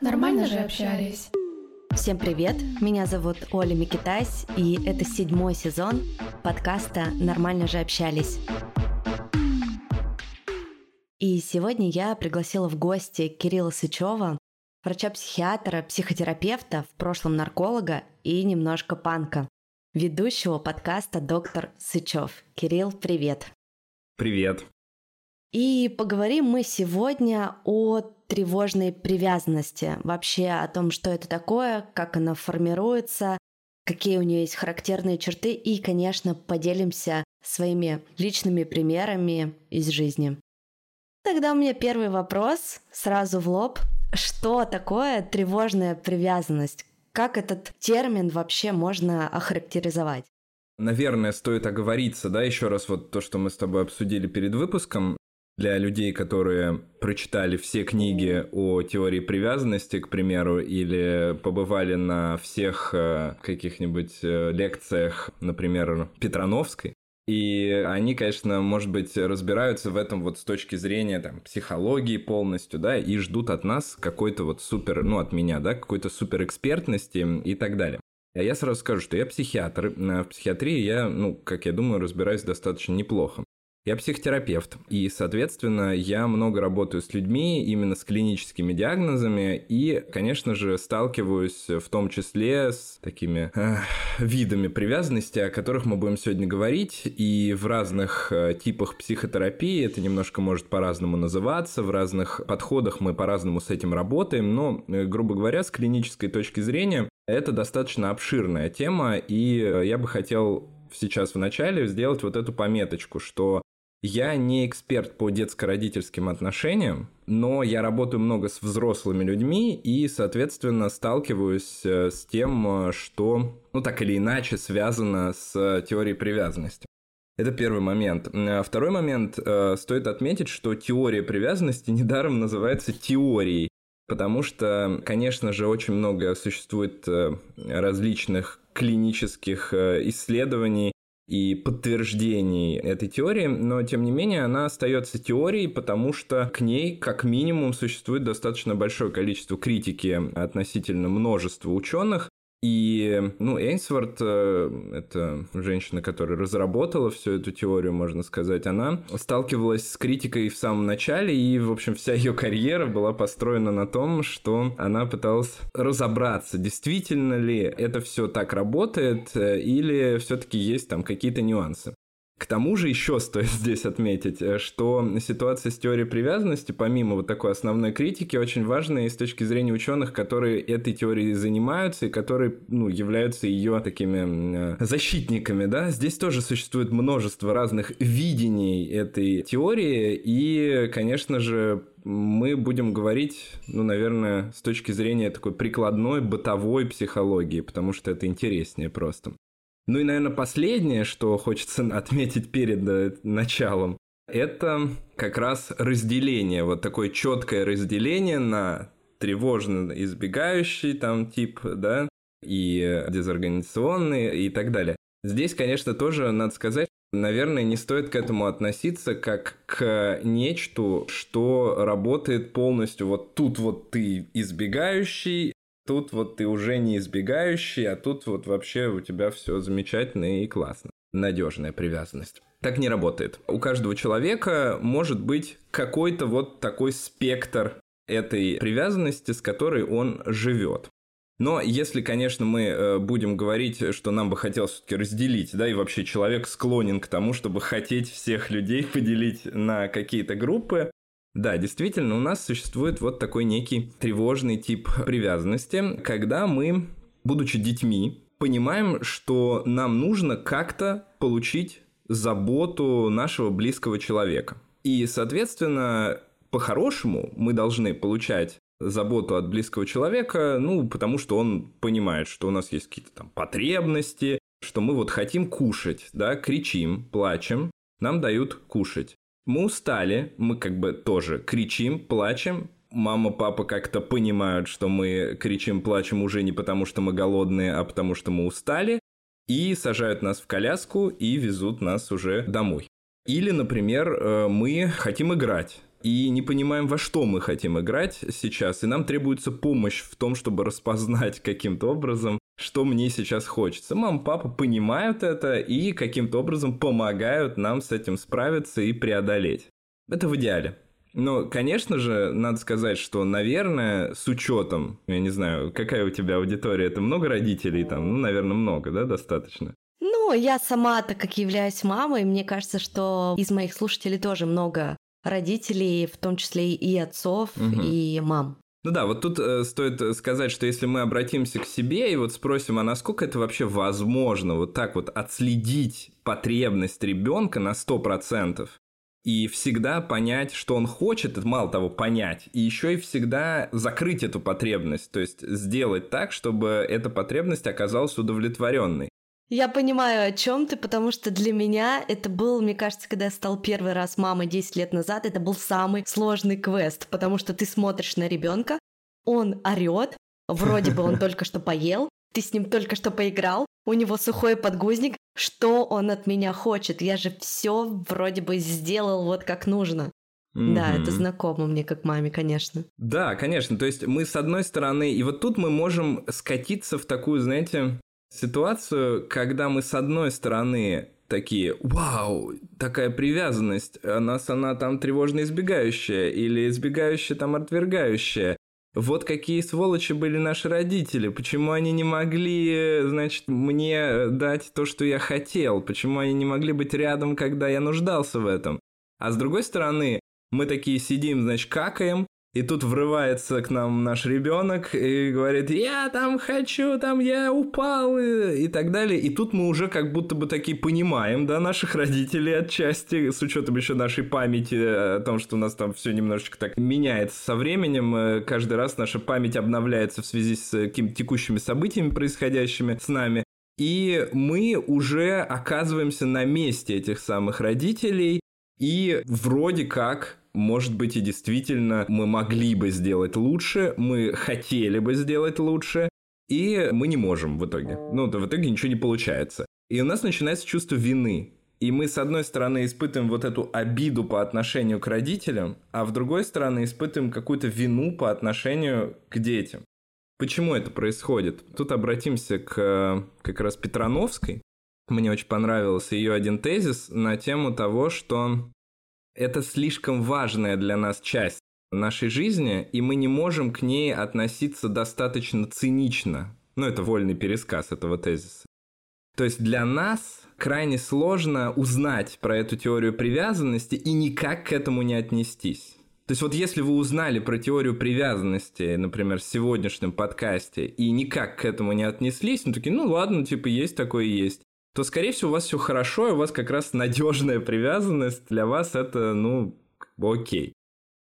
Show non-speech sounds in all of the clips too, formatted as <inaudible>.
Нормально же общались. Всем привет, меня зовут Оля Микитась, и это седьмой сезон подкаста «Нормально же общались». И сегодня я пригласила в гости Кирилла Сычева, врача-психиатра, психотерапевта, в прошлом нарколога и немножко панка, ведущего подкаста «Доктор Сычев». Кирилл, привет. Привет. И поговорим мы сегодня о тревожной привязанности, вообще о том, что это такое, как она формируется, какие у нее есть характерные черты и, конечно, поделимся своими личными примерами из жизни. Тогда у меня первый вопрос сразу в лоб. Что такое тревожная привязанность? Как этот термин вообще можно охарактеризовать? Наверное, стоит оговориться, да, еще раз вот то, что мы с тобой обсудили перед выпуском для людей, которые прочитали все книги о теории привязанности, к примеру, или побывали на всех э, каких-нибудь э, лекциях, например, Петрановской, и они, конечно, может быть, разбираются в этом вот с точки зрения там, психологии полностью, да, и ждут от нас какой-то вот супер, ну, от меня, да, какой-то супер экспертности и так далее. А я сразу скажу, что я психиатр. В психиатрии я, ну, как я думаю, разбираюсь достаточно неплохо. Я психотерапевт, и, соответственно, я много работаю с людьми, именно с клиническими диагнозами, и, конечно же, сталкиваюсь в том числе с такими э, видами привязанности, о которых мы будем сегодня говорить, и в разных э, типах психотерапии это немножко может по-разному называться, в разных подходах мы по-разному с этим работаем, но, э, грубо говоря, с клинической точки зрения, это достаточно обширная тема, и э, я бы хотел сейчас в начале сделать вот эту пометочку, что я не эксперт по детско-родительским отношениям, но я работаю много с взрослыми людьми и, соответственно, сталкиваюсь э, с тем, э, что, ну, так или иначе связано с теорией привязанности. Это первый момент. Второй момент. Стоит отметить, что теория привязанности <laughs> недаром называется теорией, потому что, конечно же, очень много существует различных клинических исследований, и подтверждений этой теории, но тем не менее она остается теорией, потому что к ней как минимум существует достаточно большое количество критики относительно множества ученых, и, ну, Эйнсворт, э, это женщина, которая разработала всю эту теорию, можно сказать, она сталкивалась с критикой в самом начале, и, в общем, вся ее карьера была построена на том, что она пыталась разобраться, действительно ли это все так работает, э, или все-таки есть там какие-то нюансы. К тому же еще стоит <laughs> здесь отметить, э, что ситуация с теорией привязанности, помимо вот такой основной критики, очень важная и с точки зрения ученых, которые этой теорией занимаются и которые ну, являются ее такими э, защитниками. Да? Здесь тоже существует множество разных видений этой теории, и, конечно же, мы будем говорить, ну, наверное, с точки зрения такой прикладной бытовой психологии, потому что это интереснее просто. Ну и, наверное, последнее, что хочется <laughs> отметить перед э, началом, это как раз разделение, вот такое четкое разделение на тревожно избегающий там тип, да, и дезорганизационный и так далее. Здесь, конечно, тоже надо сказать, наверное, не стоит к этому относиться как к нечту, что работает полностью вот тут вот ты избегающий, Тут вот ты уже не избегающий, а тут вот вообще у тебя все замечательно и классно. Надежная привязанность. Так не работает. У каждого человека может быть какой-то вот такой спектр этой привязанности, с которой он живет. Но если, конечно, мы э, будем говорить, что нам бы хотелось все-таки разделить, да, и вообще человек склонен к тому, чтобы хотеть всех людей <laughs> поделить на какие-то группы, да, действительно, у нас существует вот такой некий тревожный тип привязанности, когда мы, будучи детьми, понимаем, что нам нужно как-то получить заботу нашего близкого человека. И, соответственно, по-хорошему мы должны получать заботу от близкого человека, ну, потому что он понимает, что у нас есть какие-то там потребности, что мы вот хотим кушать, да, кричим, плачем, нам дают кушать. Мы устали, мы как бы тоже кричим, плачем, мама, папа как-то понимают, что мы кричим, плачем уже не потому, что мы голодные, а потому, что мы устали, и сажают нас в коляску и везут нас уже домой. Или, например, э, мы хотим играть и не понимаем, во что мы хотим играть сейчас, и нам требуется помощь в том, чтобы распознать <laughs> каким-то образом, что мне сейчас хочется. Мама, папа понимают это и каким-то образом помогают нам с этим справиться и преодолеть. Это в идеале. Но, конечно же, надо сказать, что, наверное, с учетом, я не знаю, какая у тебя аудитория, это много родителей там, ну, наверное, много, да, достаточно? Ну, я сама, так как являюсь мамой, мне кажется, что из моих слушателей тоже много родителей, в том числе и отцов, угу. и мам. Ну да, вот тут э, стоит сказать, что если мы обратимся к себе и вот спросим, а насколько это вообще возможно вот так вот отследить потребность ребенка на 100%, и всегда понять, что он хочет, мало того понять, и еще и всегда закрыть эту потребность, то есть сделать так, чтобы эта потребность оказалась удовлетворенной. Я понимаю, о чем ты, потому что для меня это был, мне кажется, когда я стал первый раз мамой 10 лет назад, это был самый сложный квест, потому что ты смотришь на ребенка, он орет, вроде бы он <laughs> только что поел, ты с ним только что поиграл, у него сухой подгузник, что он от меня хочет? Я же все вроде бы сделал вот как нужно. Mm-hmm. Да, это знакомо мне как маме, конечно. Да, конечно. То есть мы с одной стороны, и вот тут мы можем скатиться в такую, знаете, ситуацию, когда мы с одной стороны такие, вау, такая привязанность, у нас она там тревожно избегающая или избегающая там отвергающая. Вот какие сволочи были наши родители, почему они не могли, значит, мне дать то, что я хотел, почему они не могли быть рядом, когда я нуждался в этом. А с другой стороны, мы такие сидим, значит, какаем, и тут врывается к нам наш ребенок и говорит, я там хочу, там я упал и, и так далее. И тут мы уже как будто бы такие понимаем, да, наших родителей отчасти, с учетом еще нашей памяти о том, что у нас там все немножечко так меняется со временем. Э, каждый раз наша память обновляется в связи с какими-то текущими событиями, происходящими с нами. И мы уже оказываемся на месте этих самых родителей, и вроде как может быть и действительно мы могли бы сделать лучше, мы хотели бы сделать лучше, и мы не можем в итоге. Ну, в итоге ничего не получается. И у нас начинается чувство вины. И мы, с одной стороны, испытываем вот эту обиду по отношению к родителям, а в другой стороны, испытываем какую-то вину по отношению к детям. Почему это происходит? Тут обратимся к как раз Петрановской. Мне очень понравился ее один тезис на тему того, что это слишком важная для нас часть нашей жизни, и мы не можем к ней относиться достаточно цинично. Ну, это вольный пересказ этого тезиса. То есть для нас крайне сложно узнать про эту теорию привязанности и никак к этому не отнестись. То есть вот если вы узнали про теорию привязанности, например, в сегодняшнем подкасте, и никак к этому не отнеслись, ну такие, ну ладно, типа есть такое и есть то, скорее всего, у вас все хорошо, и у вас как раз надежная привязанность. Для вас это, ну, окей.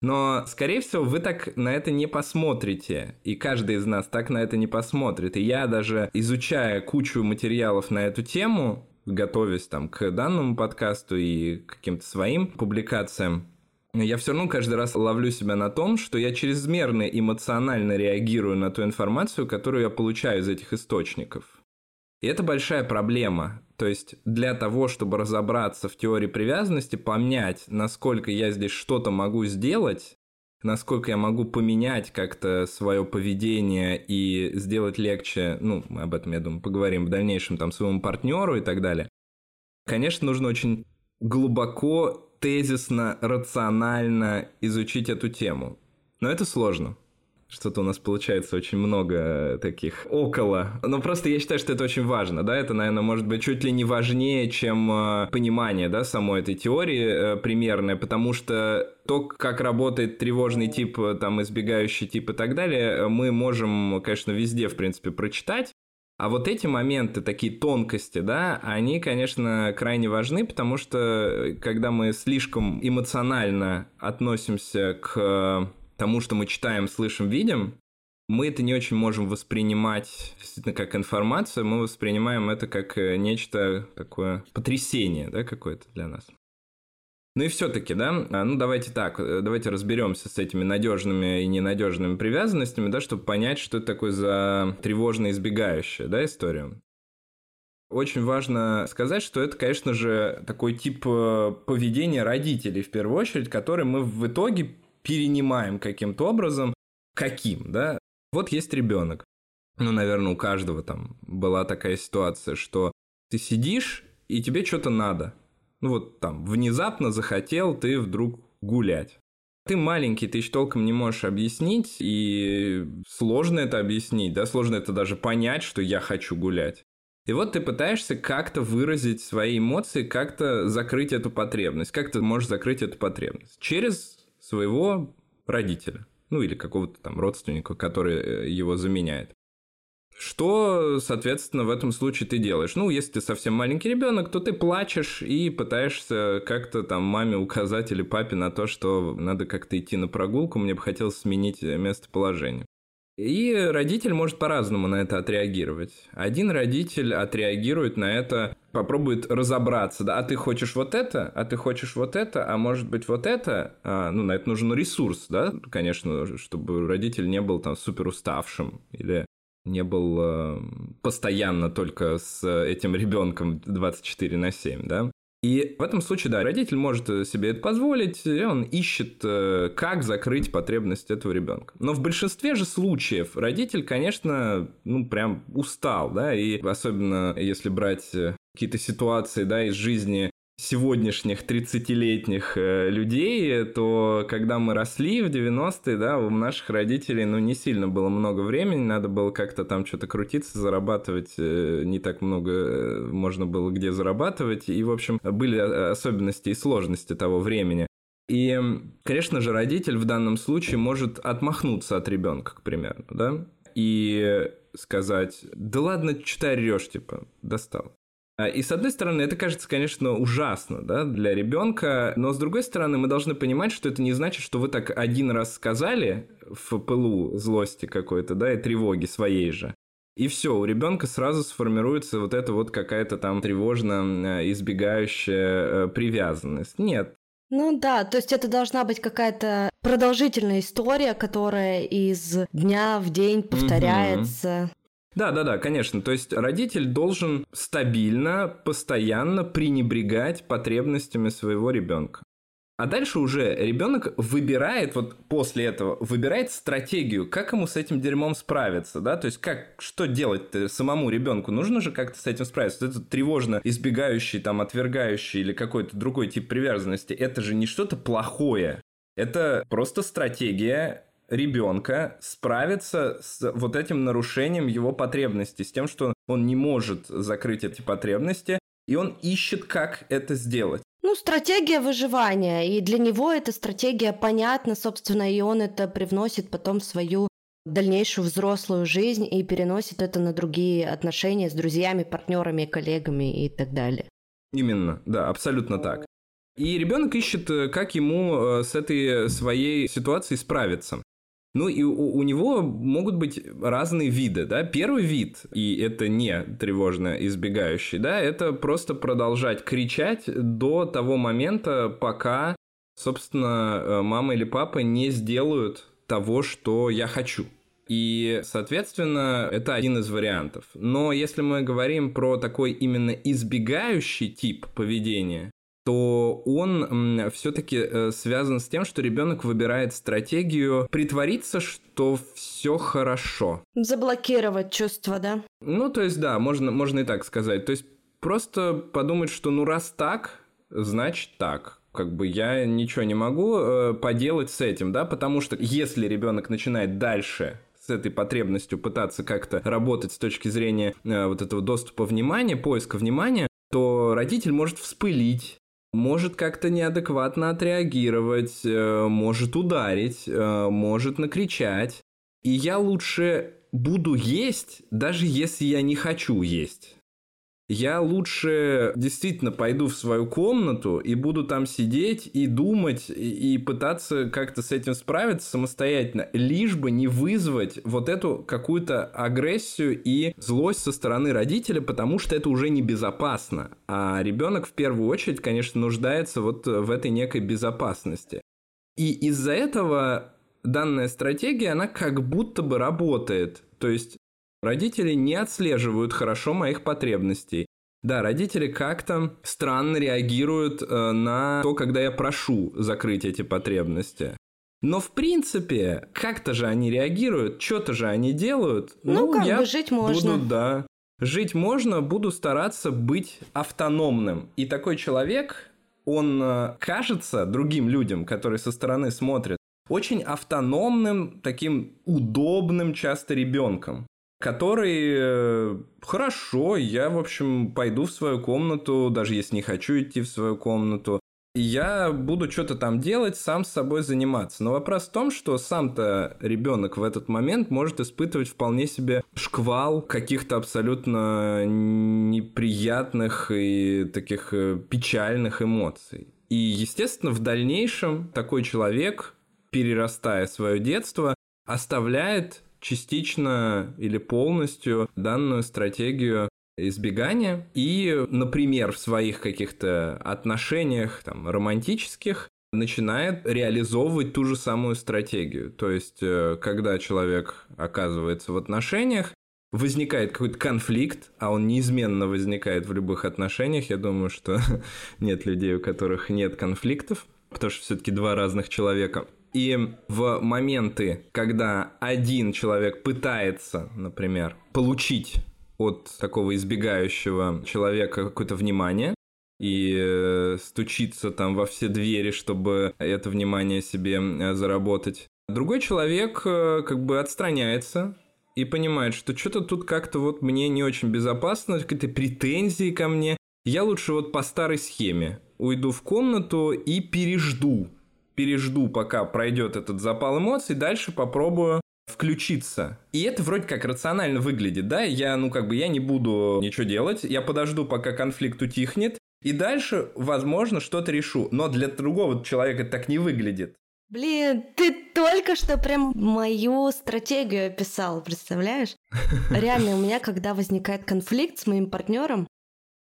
Но, скорее всего, вы так на это не посмотрите. И каждый из нас так на это не посмотрит. И я даже, изучая кучу материалов на эту тему, готовясь там к данному подкасту и к каким-то своим публикациям, я все равно каждый раз ловлю себя на том, что я чрезмерно эмоционально реагирую на ту информацию, которую я получаю из этих источников. И это большая проблема. То есть для того, чтобы разобраться в теории привязанности, понять, насколько я здесь что-то могу сделать, насколько я могу поменять как-то свое поведение и сделать легче, ну, мы об этом, я думаю, поговорим в дальнейшем, там, своему партнеру и так далее. Конечно, нужно очень глубоко, тезисно, рационально изучить эту тему. Но это сложно. Что-то у нас получается очень много таких около. Но просто я считаю, что это очень важно, да, это, наверное, может быть чуть ли не важнее, чем э, понимание, да, самой этой теории э, потому что то, как работает тревожный тип, э, там, избегающий тип и так далее, мы можем, конечно, везде, в принципе, прочитать, а вот эти моменты, такие тонкости, да, они, конечно, крайне важны, потому что когда мы слишком эмоционально относимся к тому, что мы читаем, слышим, видим, мы это не очень можем воспринимать действительно как информацию, мы воспринимаем это как э, нечто такое потрясение, да, какое-то для нас. Ну и все-таки, да, а, ну давайте так, э, давайте разберемся с этими надежными и ненадежными привязанностями, да, чтобы понять, что это такое за тревожно избегающая, да, история. Очень важно сказать, что это, конечно же, такой тип э, поведения родителей, в первую очередь, который мы в итоге перенимаем каким-то образом. Каким, да? Вот есть ребенок. Ну, наверное, у каждого там была такая ситуация, что ты сидишь, и тебе что-то надо. Ну, вот там, внезапно захотел ты вдруг гулять. Ты маленький, ты еще толком не можешь объяснить, и сложно это объяснить, да, сложно это даже понять, что я хочу гулять. И вот ты пытаешься как-то выразить свои эмоции, как-то закрыть эту потребность. Как ты можешь закрыть эту потребность? Через своего родителя. Ну, или какого-то там родственника, который э, его заменяет. Что, соответственно, в этом случае ты делаешь? Ну, если ты совсем маленький ребенок, то ты плачешь и пытаешься как-то там маме указать или папе на то, что надо как-то идти на прогулку, мне бы хотелось сменить местоположение. И родитель может по-разному на это отреагировать. Один родитель отреагирует на это, попробует разобраться, да, а ты хочешь вот это, а ты хочешь вот это, а может быть вот это, а, ну, на это нужен ресурс, да, конечно, чтобы родитель не был там супер уставшим или не был э, постоянно только с этим ребенком 24 на 7, да. И в этом случае, да, родитель может себе это позволить, и он ищет, э, как закрыть потребность этого ребенка. Но в большинстве же случаев родитель, конечно, ну, прям устал, да, и особенно если брать э, какие-то ситуации, да, из жизни сегодняшних 30-летних э, людей, то когда мы росли в 90-е, да, у наших родителей, ну, не сильно было много времени, надо было как-то там что-то крутиться, зарабатывать, э, не так много э, можно было где зарабатывать, и, в общем, были особенности и сложности того времени. И, конечно же, родитель в данном случае может отмахнуться от ребенка, к примеру, да, и сказать, да ладно, что ты орешь, типа, достал. А, и с одной стороны, это кажется, конечно, ужасно да, для ребенка, но с другой стороны, мы должны понимать, что это не значит, что вы так один раз сказали в пылу злости какой-то, да, и тревоги своей же. И все, у ребенка сразу сформируется вот эта вот какая-то там тревожно э, избегающая э, привязанность. Нет, ну да, то есть это должна быть какая-то продолжительная история, которая из дня в день повторяется. Да, да, да, конечно. То есть родитель должен стабильно, постоянно пренебрегать потребностями своего ребенка. А дальше уже ребенок выбирает, вот после этого, выбирает стратегию, как ему с этим дерьмом справиться, да, то есть как, что делать самому ребенку, нужно же как-то с этим справиться. Это тревожно избегающий, там, отвергающий или какой-то другой тип привязанности, это же не что-то плохое, это просто стратегия ребенка справиться с вот этим нарушением его потребностей, с тем, что он не может закрыть эти потребности, и он ищет, как это сделать. Ну, стратегия выживания, и для него эта стратегия понятна, собственно, и он это привносит потом в свою дальнейшую взрослую жизнь и переносит это на другие отношения с друзьями, партнерами, коллегами и так далее. Именно, да, абсолютно так. И ребенок ищет, э, как ему э, с этой своей ситуацией справиться. Ну и у, у него могут быть разные виды, да. Первый вид, и это не тревожно избегающий, да, это просто продолжать кричать до того момента, пока, собственно, э, мама или папа не сделают того, что я хочу. И, соответственно, это один из вариантов. Но если мы говорим про такой именно избегающий тип поведения, то он все-таки э, связан с тем, что ребенок выбирает стратегию притвориться, что все хорошо. Заблокировать чувства, да? Ну, то есть, да, можно, можно и так сказать. То есть, просто подумать, что ну раз так, значит так как бы я ничего не могу э, поделать с этим, да, потому что если ребенок начинает дальше с этой потребностью пытаться как-то работать с точки зрения э, вот этого доступа внимания, поиска внимания, то родитель может вспылить, может как-то неадекватно отреагировать, э, может ударить, э, может накричать. И я лучше буду есть, даже если я не хочу есть я лучше действительно пойду в свою комнату и буду там сидеть и думать и, пытаться как-то с этим справиться самостоятельно, лишь бы не вызвать вот эту какую-то агрессию и злость со стороны родителя, потому что это уже небезопасно. А ребенок в первую очередь, конечно, нуждается вот в этой некой безопасности. И из-за этого данная стратегия, она как будто бы работает. То есть Родители не отслеживают хорошо моих потребностей. Да, родители как-то странно реагируют э, на то, когда я прошу закрыть эти потребности. Но в принципе, как-то же они реагируют, что-то же они делают. Ну, ну как я бы жить можно. Буду, да. Жить можно, буду стараться быть автономным. И такой человек, он э, кажется другим людям, которые со стороны смотрят, очень автономным, таким удобным часто ребенком который э, хорошо, я, в общем, пойду в свою комнату, даже если не хочу идти в свою комнату, я буду что-то там делать, сам с собой заниматься. Но вопрос в том, что сам-то ребенок в этот момент может испытывать вполне себе шквал каких-то абсолютно неприятных и таких э, печальных эмоций. И, естественно, в дальнейшем такой человек, перерастая свое детство, оставляет частично или полностью данную стратегию избегания и, например, в своих каких-то отношениях там, романтических начинает реализовывать ту же самую стратегию. То есть, э, когда человек оказывается в отношениях, возникает какой-то конфликт, а он неизменно возникает в любых отношениях. Я думаю, что <laughs> нет людей, у которых нет конфликтов, потому что все-таки два разных человека. И в моменты, когда один человек пытается, например, получить от такого избегающего человека какое-то внимание, и э, стучиться там во все двери, чтобы это внимание себе э, заработать. Другой человек э, как бы отстраняется и понимает, что что-то тут как-то вот мне не очень безопасно, какие-то претензии ко мне. Я лучше вот по старой схеме уйду в комнату и пережду пережду, пока пройдет этот запал эмоций, дальше попробую включиться. И это вроде как рационально выглядит, да? Я, ну, как бы, я не буду ничего делать, я подожду, пока конфликт утихнет, и дальше, возможно, что-то решу. Но для другого человека так не выглядит. Блин, ты только что прям мою стратегию описал, представляешь? <laughs> Реально, у меня, когда возникает конфликт с моим партнером,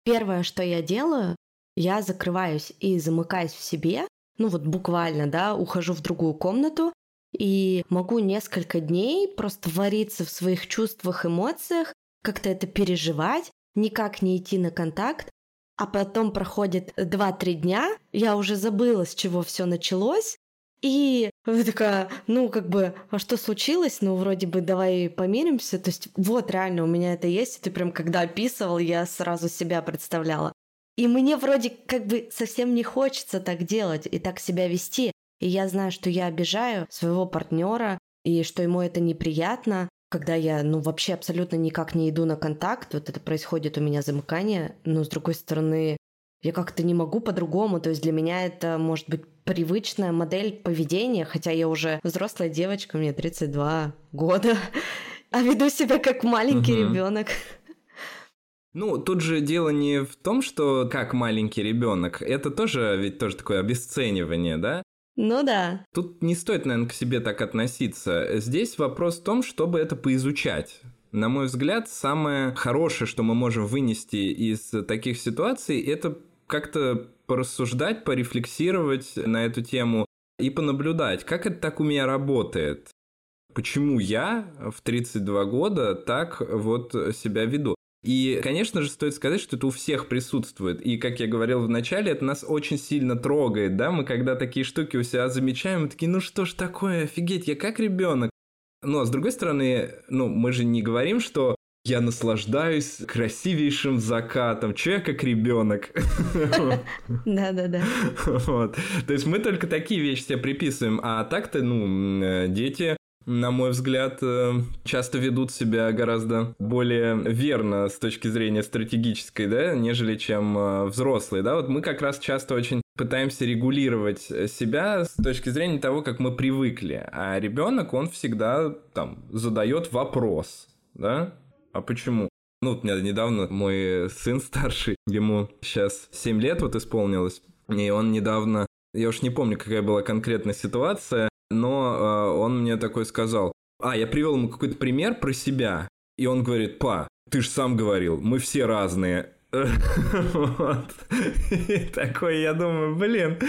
первое, что я делаю, я закрываюсь и замыкаюсь в себе, ну вот буквально, да, ухожу в другую комнату и могу несколько дней просто вариться в своих чувствах, эмоциях, как-то это переживать, никак не идти на контакт, а потом проходит 2-3 дня, я уже забыла, с чего все началось, и такая, ну, как бы, а что случилось? Ну, вроде бы давай помиримся. То есть вот реально у меня это есть. Ты прям когда описывал, я сразу себя представляла. И мне вроде как бы совсем не хочется так делать и так себя вести. И я знаю, что я обижаю своего партнера, и что ему это неприятно, когда я, ну, вообще абсолютно никак не иду на контакт, вот это происходит у меня замыкание, но с другой стороны, я как-то не могу по-другому, то есть для меня это может быть привычная модель поведения, хотя я уже взрослая девочка, мне 32 года, <laughs> а веду себя как маленький угу. ребенок. Ну, тут же дело не в том, что как маленький ребенок. Это тоже ведь тоже такое обесценивание, да? Ну да. Тут не стоит, наверное, к себе так относиться. Здесь вопрос в том, чтобы это поизучать. На мой взгляд, самое хорошее, что мы можем вынести из таких ситуаций, это как-то порассуждать, порефлексировать на эту тему и понаблюдать, как это так у меня работает. Почему я в 32 года так вот себя веду? И, конечно же, стоит сказать, что это у всех присутствует. И, как я говорил в начале, это нас очень сильно трогает, да? Мы когда такие штуки у себя замечаем, мы такие, ну что ж такое, офигеть, я как ребенок. Но, с другой стороны, ну, мы же не говорим, что я наслаждаюсь красивейшим закатом. Че я как ребенок? <laughs> Да-да-да. <laughs> Вот. То есть мы только такие вещи себе приписываем, а так-то, ну, э, дети на мой взгляд, э, часто ведут себя гораздо более верно с точки зрения стратегической, да, нежели чем э, взрослые, да, вот мы как раз часто очень пытаемся регулировать себя с точки зрения того, как мы привыкли, а ребенок, он всегда там задает вопрос, да, а почему? Ну, вот недавно мой сын старший, ему сейчас 7 лет вот исполнилось, и он недавно, я уж не помню, какая была конкретная ситуация, но э, он мне такой сказал, а, я привел ему какой-то пример про себя, и он говорит, па, ты же сам говорил, мы все разные. <laughs> Вот. И такой, я думаю, блин.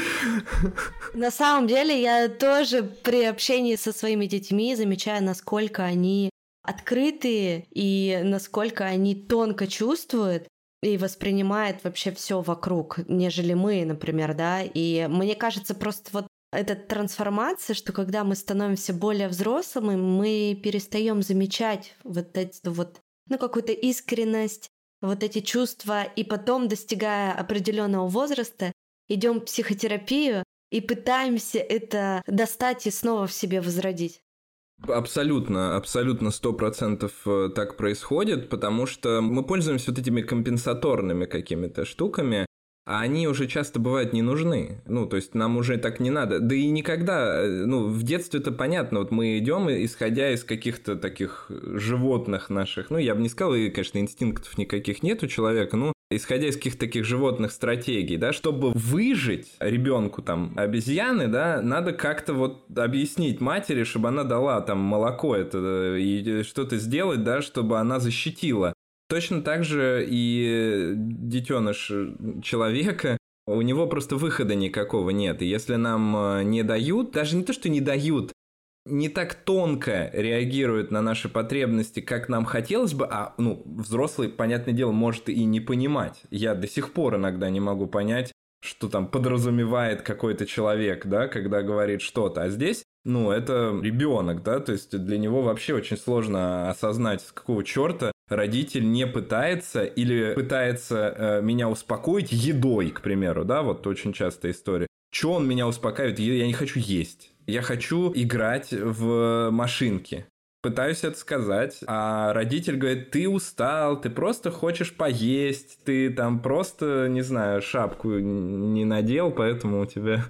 <laughs> На самом деле, я тоже при общении со своими детьми замечаю, насколько они открытые и насколько они тонко чувствуют. и воспринимает вообще все вокруг, нежели мы, например, да. И мне кажется, просто вот эта трансформация, что когда мы становимся более взрослыми, мы перестаем замечать вот эту вот, ну, какую-то искренность, вот эти чувства, и потом, достигая определенного возраста, идем в психотерапию и пытаемся это достать и снова в себе возродить. Абсолютно, абсолютно сто процентов э, так происходит, потому что мы пользуемся вот этими компенсаторными какими-то штуками, а они уже часто бывают не нужны. Ну, то есть нам уже так не надо. Да и никогда, э, ну, в детстве это понятно, вот мы идем, исходя из каких-то таких животных наших, ну, я бы не сказал, и, конечно, инстинктов никаких нет у человека, ну, исходя из каких-то таких животных стратегий, да, чтобы выжить ребенку там обезьяны, да, надо как-то вот объяснить матери, чтобы она дала там молоко это э, и что-то сделать, да, чтобы она защитила. Точно так же и детеныш человека, у него просто выхода никакого нет. И если нам э, не дают, даже не то, что не дают, не так тонко реагируют на наши потребности, как нам хотелось бы, а, ну, взрослый, понятное дело, может и не понимать. Я до сих пор иногда не могу понять, что там подразумевает какой-то человек, да, когда говорит что-то. А здесь ну, это ребенок, да, то есть для него вообще очень сложно осознать, с какого черта родитель не пытается или пытается э, меня успокоить едой, к примеру, да, вот очень частая история. Че он меня успокаивает? Я не хочу есть. Я хочу играть в машинки пытаюсь это сказать, а родитель говорит, ты устал, ты просто хочешь поесть, ты там просто, не знаю, шапку не надел, поэтому у тебя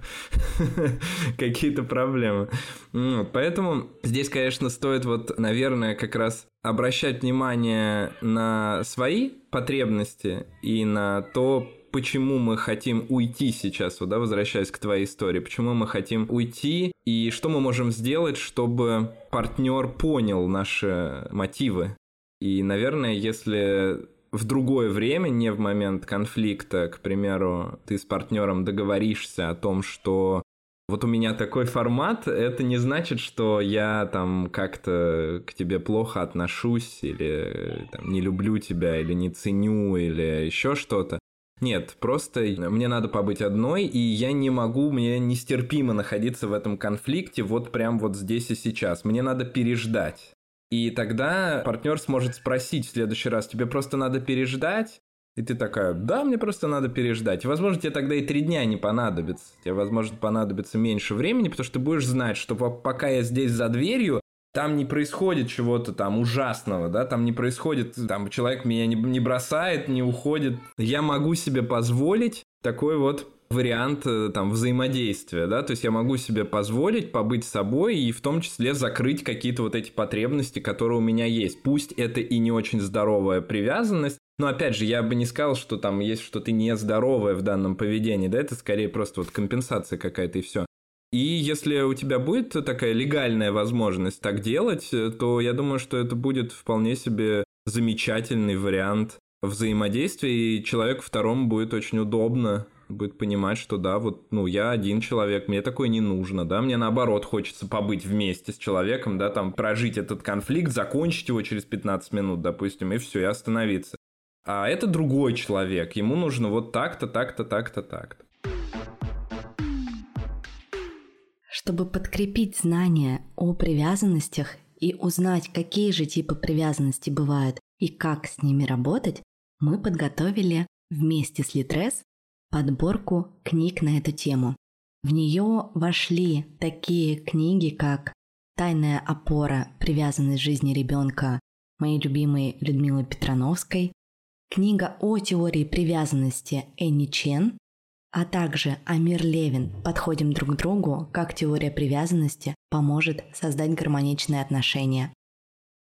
<laughs> какие-то проблемы. Поэтому здесь, конечно, стоит вот, наверное, как раз обращать внимание на свои потребности и на то, почему мы хотим уйти сейчас, вот, да, возвращаясь к твоей истории, почему мы хотим уйти и что мы можем сделать, чтобы партнер понял наши мотивы. И, наверное, если в другое время, не в момент конфликта, к примеру, ты с партнером договоришься о том, что вот у меня такой формат, это не значит, что я там как-то к тебе плохо отношусь, или там, не люблю тебя, или не ценю, или еще что-то. Нет, просто мне надо побыть одной, и я не могу, мне нестерпимо находиться в этом конфликте вот прям вот здесь и сейчас. Мне надо переждать. И тогда партнер сможет спросить в следующий раз, тебе просто надо переждать? И ты такая, да, мне просто надо переждать. Возможно, тебе тогда и три дня не понадобится. Тебе, возможно, понадобится меньше времени, потому что ты будешь знать, что пока я здесь за дверью, там не происходит чего-то там ужасного, да, там не происходит, там человек меня не, не бросает, не уходит. Я могу себе позволить такой вот вариант э, там взаимодействия, да, то есть я могу себе позволить побыть собой и в том числе закрыть какие-то вот эти потребности, которые у меня есть. Пусть это и не очень здоровая привязанность, но опять же, я бы не сказал, что там есть что-то нездоровое в данном поведении, да, это скорее просто вот компенсация какая-то и все. И если у тебя будет такая легальная возможность так делать, то я думаю, что это будет вполне себе замечательный вариант взаимодействия, и человеку второму будет очень удобно будет понимать, что да, вот, ну, я один человек, мне такое не нужно, да, мне наоборот хочется побыть вместе с человеком, да, там, прожить этот конфликт, закончить его через 15 минут, допустим, и все, и остановиться. А это другой человек, ему нужно вот так-то, так-то, так-то, так-то. Чтобы подкрепить знания о привязанностях и узнать, какие же типы привязанности бывают и как с ними работать, мы подготовили вместе с Литрес подборку книг на эту тему. В нее вошли такие книги, как «Тайная опора. Привязанность жизни ребенка» моей любимой Людмилы Петрановской, книга о теории привязанности Энни Чен а также Амир Левин «Подходим друг к другу. Как теория привязанности поможет создать гармоничные отношения».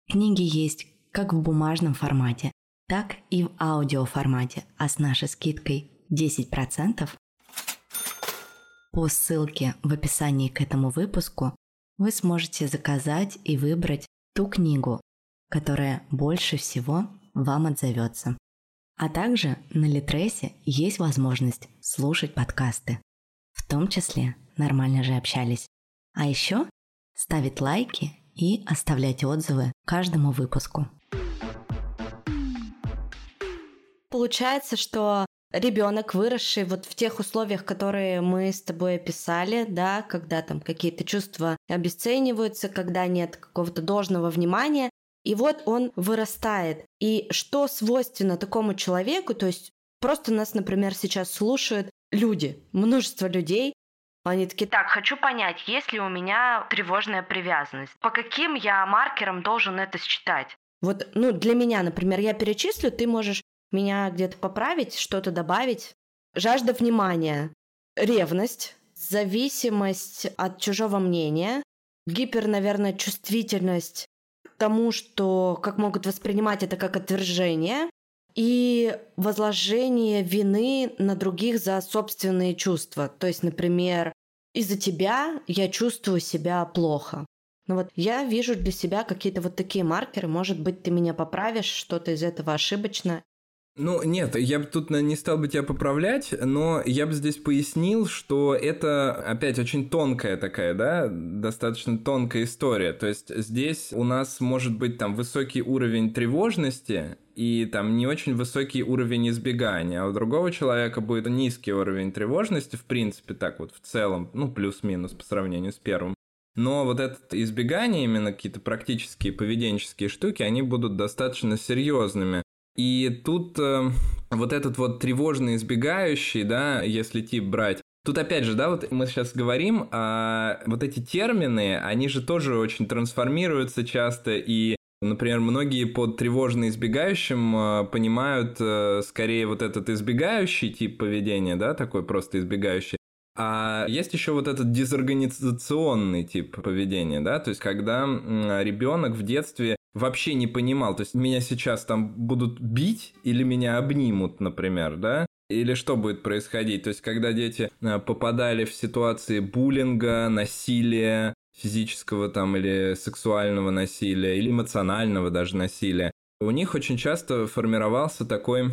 Книги есть как в бумажном формате, так и в аудиоформате, а с нашей скидкой 10% по ссылке в описании к этому выпуску вы сможете заказать и выбрать ту книгу, которая больше всего вам отзовется. А также на Литресе есть возможность слушать подкасты. В том числе «Нормально же общались». А еще ставить лайки и оставлять отзывы каждому выпуску. получается, что ребенок, выросший вот в тех условиях, которые мы с тобой описали, да, когда там какие-то чувства обесцениваются, когда нет какого-то должного внимания, и вот он вырастает. И что свойственно такому человеку, то есть просто нас, например, сейчас слушают люди, множество людей, они такие, так, хочу понять, есть ли у меня тревожная привязанность. По каким я маркерам должен это считать? Вот, ну, для меня, например, я перечислю, ты можешь меня где-то поправить, что-то добавить. Жажда внимания, ревность, зависимость от чужого мнения, гипер, наверное, чувствительность тому, что как могут воспринимать это как отвержение, и возложение вины на других за собственные чувства. То есть, например, из-за тебя я чувствую себя плохо. Ну вот я вижу для себя какие-то вот такие маркеры. Может быть, ты меня поправишь, что-то из этого ошибочно. Ну, нет, я бы тут не стал бы тебя поправлять, но я бы здесь пояснил, что это, опять, очень тонкая такая, да, достаточно тонкая история. То есть здесь у нас может быть там высокий уровень тревожности и там не очень высокий уровень избегания, а у другого человека будет низкий уровень тревожности, в принципе, так вот в целом, ну, плюс-минус по сравнению с первым. Но вот это избегание, именно какие-то практические поведенческие штуки, они будут достаточно серьезными. И тут э, вот этот вот тревожный избегающий, да, если тип брать, Тут опять же, да, вот мы сейчас говорим, а вот эти термины, они же тоже очень трансформируются часто, и, например, многие под тревожно избегающим э, понимают э, скорее вот этот избегающий тип поведения, да, такой просто избегающий, а есть еще вот этот дезорганизационный тип поведения, да, то есть когда ребенок в детстве вообще не понимал. То есть меня сейчас там будут бить или меня обнимут, например, да? Или что будет происходить? То есть когда дети э, попадали в ситуации буллинга, насилия, физического там или сексуального насилия, или эмоционального даже насилия, у них очень часто формировался такой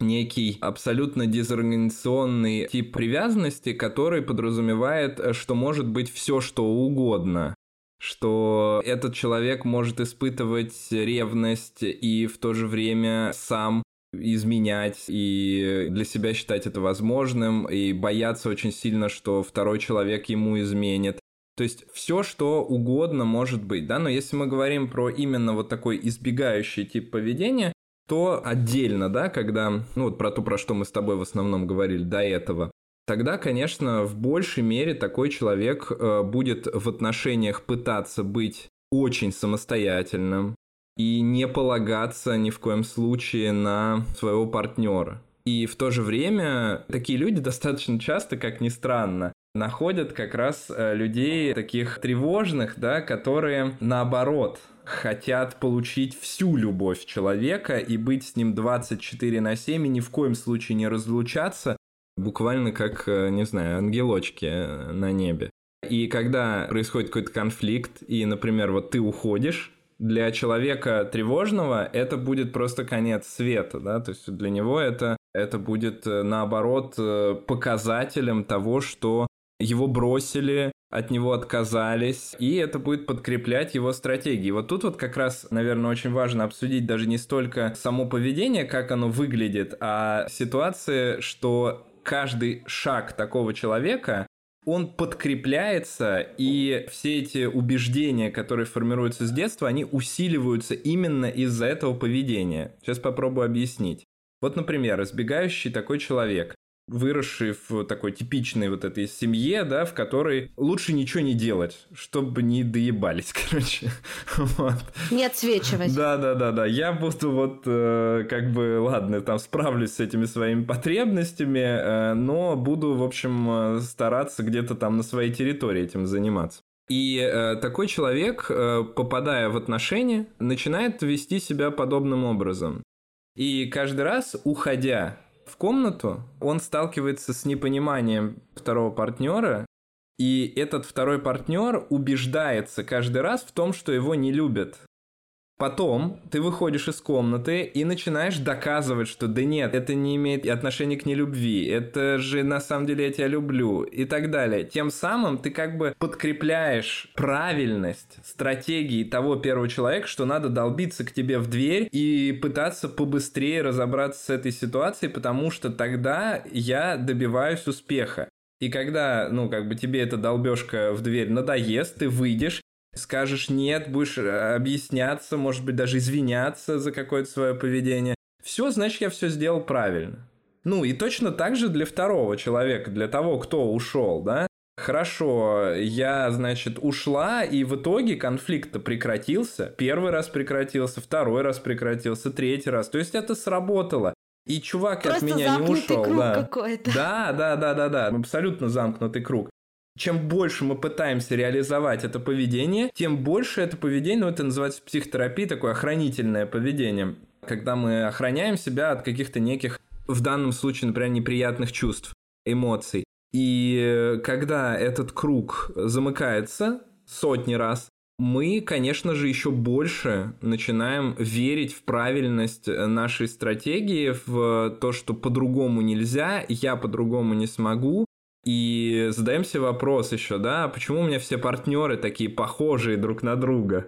некий абсолютно дезорганизационный тип привязанности, который подразумевает, э, что может быть все что угодно что этот человек может испытывать ревность и в то же время сам изменять и для себя считать это возможным и бояться очень сильно, что второй человек ему изменит. То есть все, что угодно может быть, да, но если мы говорим про именно вот такой избегающий тип поведения, то отдельно, да, когда, ну вот про то, про что мы с тобой в основном говорили до этого, тогда, конечно, в большей мере такой человек э, будет в отношениях пытаться быть очень самостоятельным и не полагаться ни в коем случае на своего партнера. И в то же время такие люди достаточно часто, как ни странно, находят как раз э, людей таких тревожных, да, которые наоборот хотят получить всю любовь человека и быть с ним 24 на 7 и ни в коем случае не разлучаться, буквально как, э, не знаю, ангелочки э, на небе. И когда происходит какой-то конфликт, и, например, вот ты уходишь, для человека тревожного это будет просто конец света, да, то есть для него это, это будет, э, наоборот, показателем того, что его бросили, от него отказались, и это будет подкреплять его стратегии. Вот тут вот как раз, наверное, очень важно обсудить даже не столько само поведение, как оно выглядит, а ситуация, что каждый шаг такого человека он подкрепляется, и все эти убеждения, которые формируются с детства, они усиливаются именно из-за этого поведения. Сейчас попробую объяснить. Вот, например, избегающий такой человек выросший в такой типичной вот этой семье, да, в которой лучше ничего не делать, чтобы не доебались, <laughs> короче. вот. Не отсвечивать. Да, да, да, да. Я буду вот э, как бы, ладно, там справлюсь с этими своими потребностями, э, но буду, в общем, э, стараться где-то там на своей территории этим заниматься. И э, такой человек, э, попадая в отношения, начинает вести себя подобным образом. И каждый раз, уходя в комнату, он сталкивается с непониманием второго партнера, и этот второй партнер убеждается каждый раз в том, что его не любят. Потом ты выходишь из комнаты и начинаешь доказывать, что да нет, это не имеет отношения к нелюбви, это же на самом деле я тебя люблю и так далее. Тем самым ты как бы подкрепляешь правильность стратегии того первого человека, что надо долбиться к тебе в дверь и пытаться побыстрее разобраться с этой ситуацией, потому что тогда я добиваюсь успеха. И когда, ну, как бы тебе эта долбежка в дверь надоест, ты выйдешь, скажешь нет, будешь э, объясняться, может быть, даже извиняться за какое-то свое поведение. Все, значит, я все сделал правильно. Ну и точно так же для второго человека, для того, кто ушел, да? Хорошо, я, значит, ушла, и в итоге конфликт прекратился. Первый раз прекратился, второй раз прекратился, третий раз. То есть это сработало. И чувак Просто от меня не ушел. круг да. какой-то. да, да, да, да, да. Абсолютно замкнутый круг чем больше мы пытаемся реализовать это поведение, тем больше это поведение, ну это называется в психотерапии такое охранительное поведение, когда мы охраняем себя от каких-то неких, в данном случае, например, неприятных чувств, эмоций. И когда этот круг замыкается сотни раз, мы, конечно же, еще больше начинаем верить в правильность нашей стратегии, в то, что по-другому нельзя, я по-другому не смогу, и задаем себе вопрос еще, да, почему у меня все партнеры такие похожие друг на друга?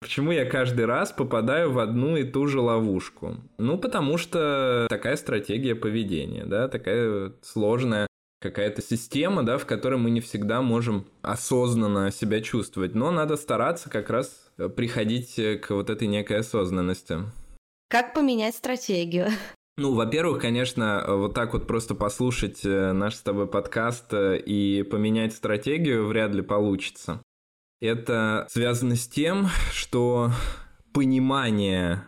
Почему я каждый раз попадаю в одну и ту же ловушку? Ну, потому что такая стратегия поведения, да, такая сложная какая-то система, да, в которой мы не всегда можем осознанно себя чувствовать. Но надо стараться как раз приходить к вот этой некой осознанности. Как поменять стратегию? Ну, во-первых, конечно, вот так вот просто послушать э, наш с тобой подкаст э, и поменять стратегию вряд ли получится. Это связано с тем, что понимание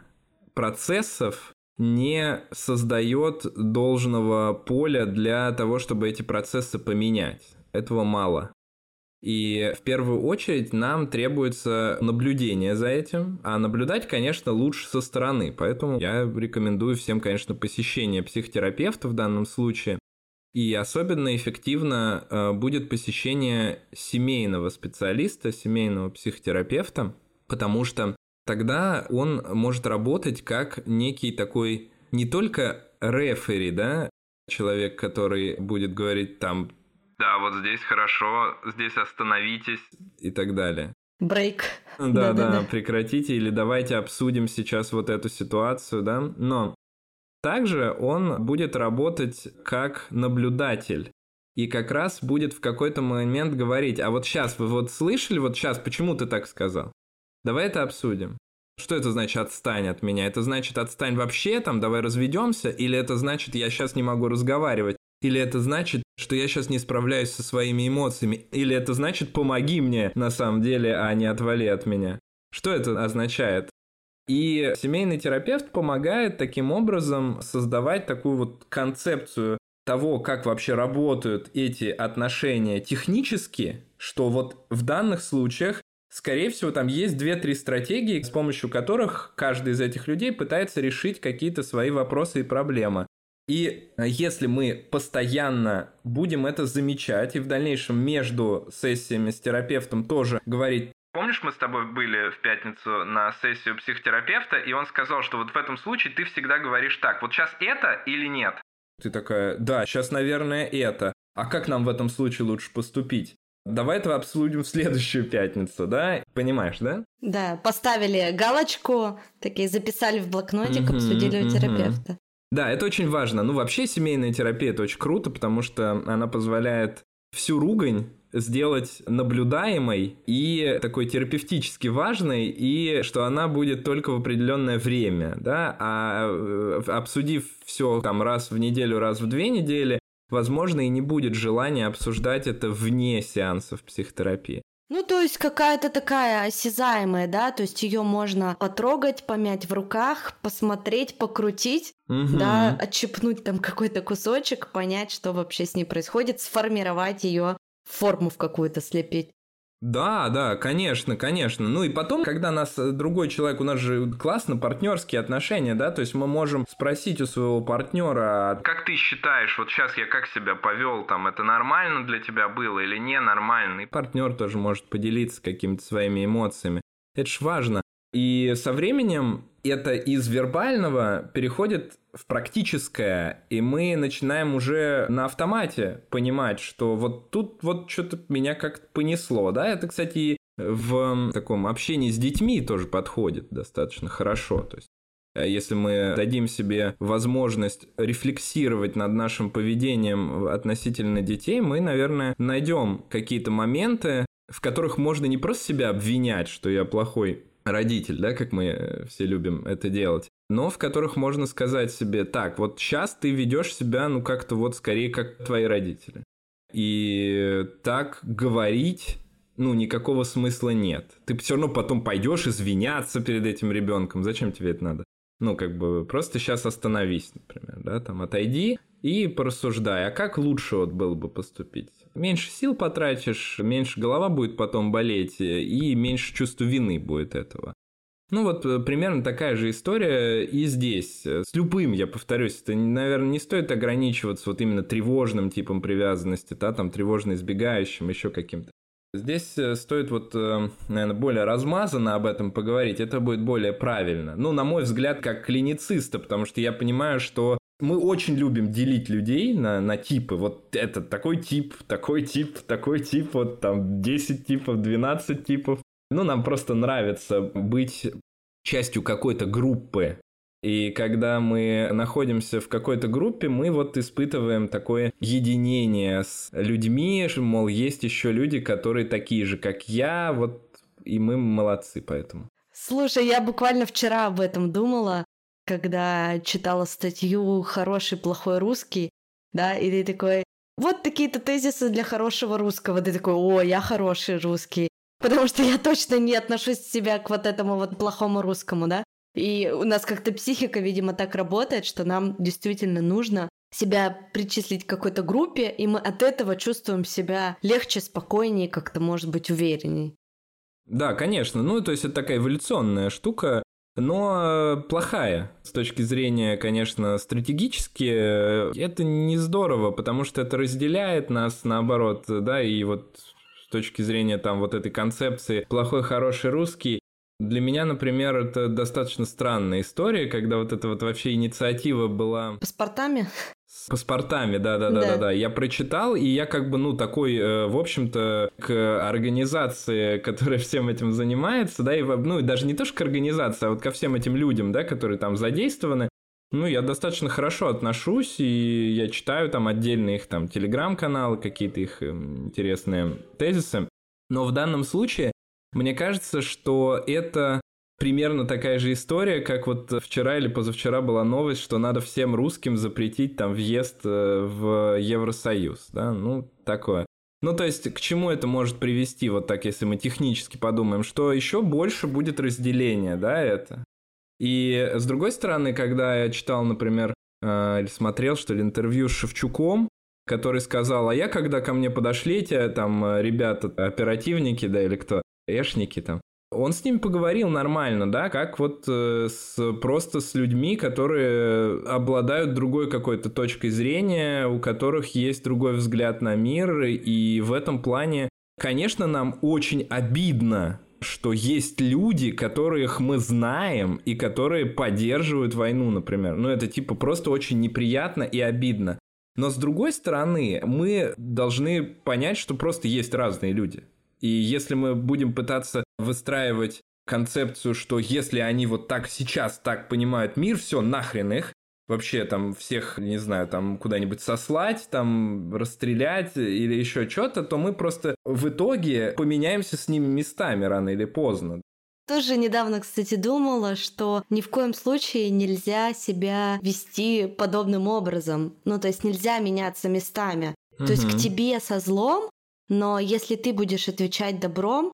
процессов не создает должного поля для того, чтобы эти процессы поменять. Этого мало. И в первую очередь нам требуется наблюдение за этим, а наблюдать, конечно, лучше со стороны. Поэтому я рекомендую всем, конечно, посещение психотерапевта в данном случае. И особенно эффективно э, будет посещение семейного специалиста, семейного психотерапевта, потому что тогда он может работать как некий такой не только рефери, да, человек, который будет говорить там да, вот здесь хорошо, здесь остановитесь и так далее. Брейк. Да, да, прекратите или давайте обсудим сейчас вот эту ситуацию, да. Но также он будет работать как наблюдатель. И как раз будет в какой-то момент говорить, а вот сейчас вы вот слышали, вот сейчас, почему ты так сказал? Давай это обсудим. Что это значит отстань от меня? Это значит отстань вообще, там, давай разведемся? Или это значит я сейчас не могу разговаривать? Или это значит, что я сейчас не справляюсь со своими эмоциями? Или это значит, помоги мне на самом деле, а не отвали от меня? Что это означает? И семейный терапевт помогает таким образом создавать такую вот концепцию того, как вообще работают эти отношения технически, что вот в данных случаях, скорее всего, там есть две-три стратегии, с помощью которых каждый из этих людей пытается решить какие-то свои вопросы и проблемы. И э, если мы постоянно будем это замечать и в дальнейшем между сессиями с терапевтом тоже говорить, Помнишь, мы с тобой были в пятницу на сессию психотерапевта, и он сказал, что вот в этом случае ты всегда говоришь так, вот сейчас это или нет? Ты такая, да, сейчас, наверное, это. А как нам в этом случае лучше поступить? Давай это обсудим в следующую пятницу, да? Понимаешь, да? Да, поставили галочку, такие записали в блокнотик, обсудили у терапевта. Да, это очень важно. Ну, вообще семейная терапия это очень круто, потому что она позволяет всю ругань сделать наблюдаемой и такой терапевтически важной, и что она будет только в определенное время, да, а э, обсудив все там раз в неделю, раз в две недели, возможно, и не будет желания обсуждать это вне сеансов психотерапии. Ну, то есть какая-то такая осязаемая, да, то есть ее можно потрогать, помять в руках, посмотреть, покрутить, угу. да, отщипнуть там какой-то кусочек, понять, что вообще с ней происходит, сформировать ее форму в какую-то слепить. Да, да, конечно, конечно. Ну и потом, когда нас э, другой человек, у нас же классно партнерские отношения, да, то есть мы можем спросить у своего партнера, «А как ты считаешь, вот сейчас я как себя повел, там, это нормально для тебя было или не нормально? И партнер тоже может поделиться какими-то своими эмоциями. Это ж важно. И со временем это из вербального переходит в практическое, и мы начинаем уже на автомате понимать, что вот тут вот что-то меня как-то понесло, да, это, кстати, в таком общении с детьми тоже подходит достаточно хорошо, то есть э, если мы дадим себе возможность рефлексировать над нашим поведением относительно детей, мы, наверное, найдем какие-то моменты, в которых можно не просто себя обвинять, что я плохой родитель, да, как мы э, все любим это делать, но в которых можно сказать себе, так, вот сейчас ты ведешь себя, ну, как-то вот скорее как твои родители. И так говорить ну, никакого смысла нет. Ты все равно потом пойдешь извиняться перед этим ребенком. Зачем тебе это надо? Ну, как бы, просто сейчас остановись, например, да, там, отойди и порассуждай, а как лучше вот было бы поступить? Меньше сил потратишь, меньше голова будет потом болеть, и меньше чувства вины будет этого. Ну вот э, примерно такая же история и здесь. С любым, я повторюсь, это, наверное, не стоит ограничиваться вот именно тревожным типом привязанности, да, там тревожно избегающим, еще каким-то. Здесь э, стоит вот, э, наверное, более размазанно об этом поговорить, это будет более правильно. Ну, на мой взгляд, как клинициста, потому что я понимаю, что мы очень любим делить людей на, на типы. Вот это такой тип, такой тип, такой тип, вот там 10 типов, 12 типов. Ну, нам просто нравится быть частью какой-то группы. И когда мы находимся в какой-то группе, мы вот испытываем такое единение с людьми, мол, есть еще люди, которые такие же, как я, вот, и мы молодцы поэтому. Слушай, я буквально вчера об этом думала, когда читала статью «Хороший, плохой русский», да, и ты такой, вот такие-то тезисы для хорошего русского. Ты такой, о, я хороший русский. Потому что я точно не отношусь себя к вот этому вот плохому русскому, да? И у нас как-то психика, видимо, так работает, что нам действительно нужно себя причислить к какой-то группе, и мы от этого чувствуем себя легче, спокойнее, как-то, может быть, уверенней. Да, конечно. Ну, то есть это такая эволюционная штука, но плохая. С точки зрения, конечно, стратегически, это не здорово, потому что это разделяет нас, наоборот, да, и вот с точки зрения там вот этой концепции плохой, хороший русский, для меня, например, это достаточно странная история, когда вот эта вот вообще инициатива была... Паспортами? Паспортами, да-да-да-да-да. Я прочитал, и я как бы, ну, такой, э, в общем-то, к организации, которая всем этим занимается, да, и, ну, и даже не то, что к организации, а вот ко всем этим людям, да, которые там задействованы, ну, я достаточно хорошо отношусь, и я читаю там отдельные их там телеграм-каналы, какие-то их эм, интересные тезисы. Но в данном случае мне кажется, что это примерно такая же история, как вот вчера или позавчера была новость, что надо всем русским запретить там въезд э, в Евросоюз, да, ну, такое. Ну, то есть, к чему это может привести, вот так, если мы технически подумаем, что еще больше будет разделения, да, это? И с другой стороны, когда я читал, например, э, или смотрел, что ли, интервью с Шевчуком, который сказал, а я, когда ко мне подошли эти там э, ребята, оперативники, да, или кто, эшники там, он с ними поговорил нормально, да, как вот э, с, просто с людьми, которые обладают другой какой-то точкой зрения, у которых есть другой взгляд на мир, и в этом плане, конечно, нам очень обидно что есть люди, которых мы знаем и которые поддерживают войну, например. Ну, это типа просто очень неприятно и обидно. Но с другой стороны, мы должны понять, что просто есть разные люди. И если мы будем пытаться выстраивать концепцию, что если они вот так сейчас так понимают мир, все, нахрен их, вообще там всех, не знаю, там куда-нибудь сослать, там расстрелять или еще что-то, то мы просто в итоге поменяемся с ними местами рано или поздно. Тоже недавно, кстати, думала, что ни в коем случае нельзя себя вести подобным образом. Ну, то есть нельзя меняться местами. Угу. То есть к тебе со злом, но если ты будешь отвечать добром,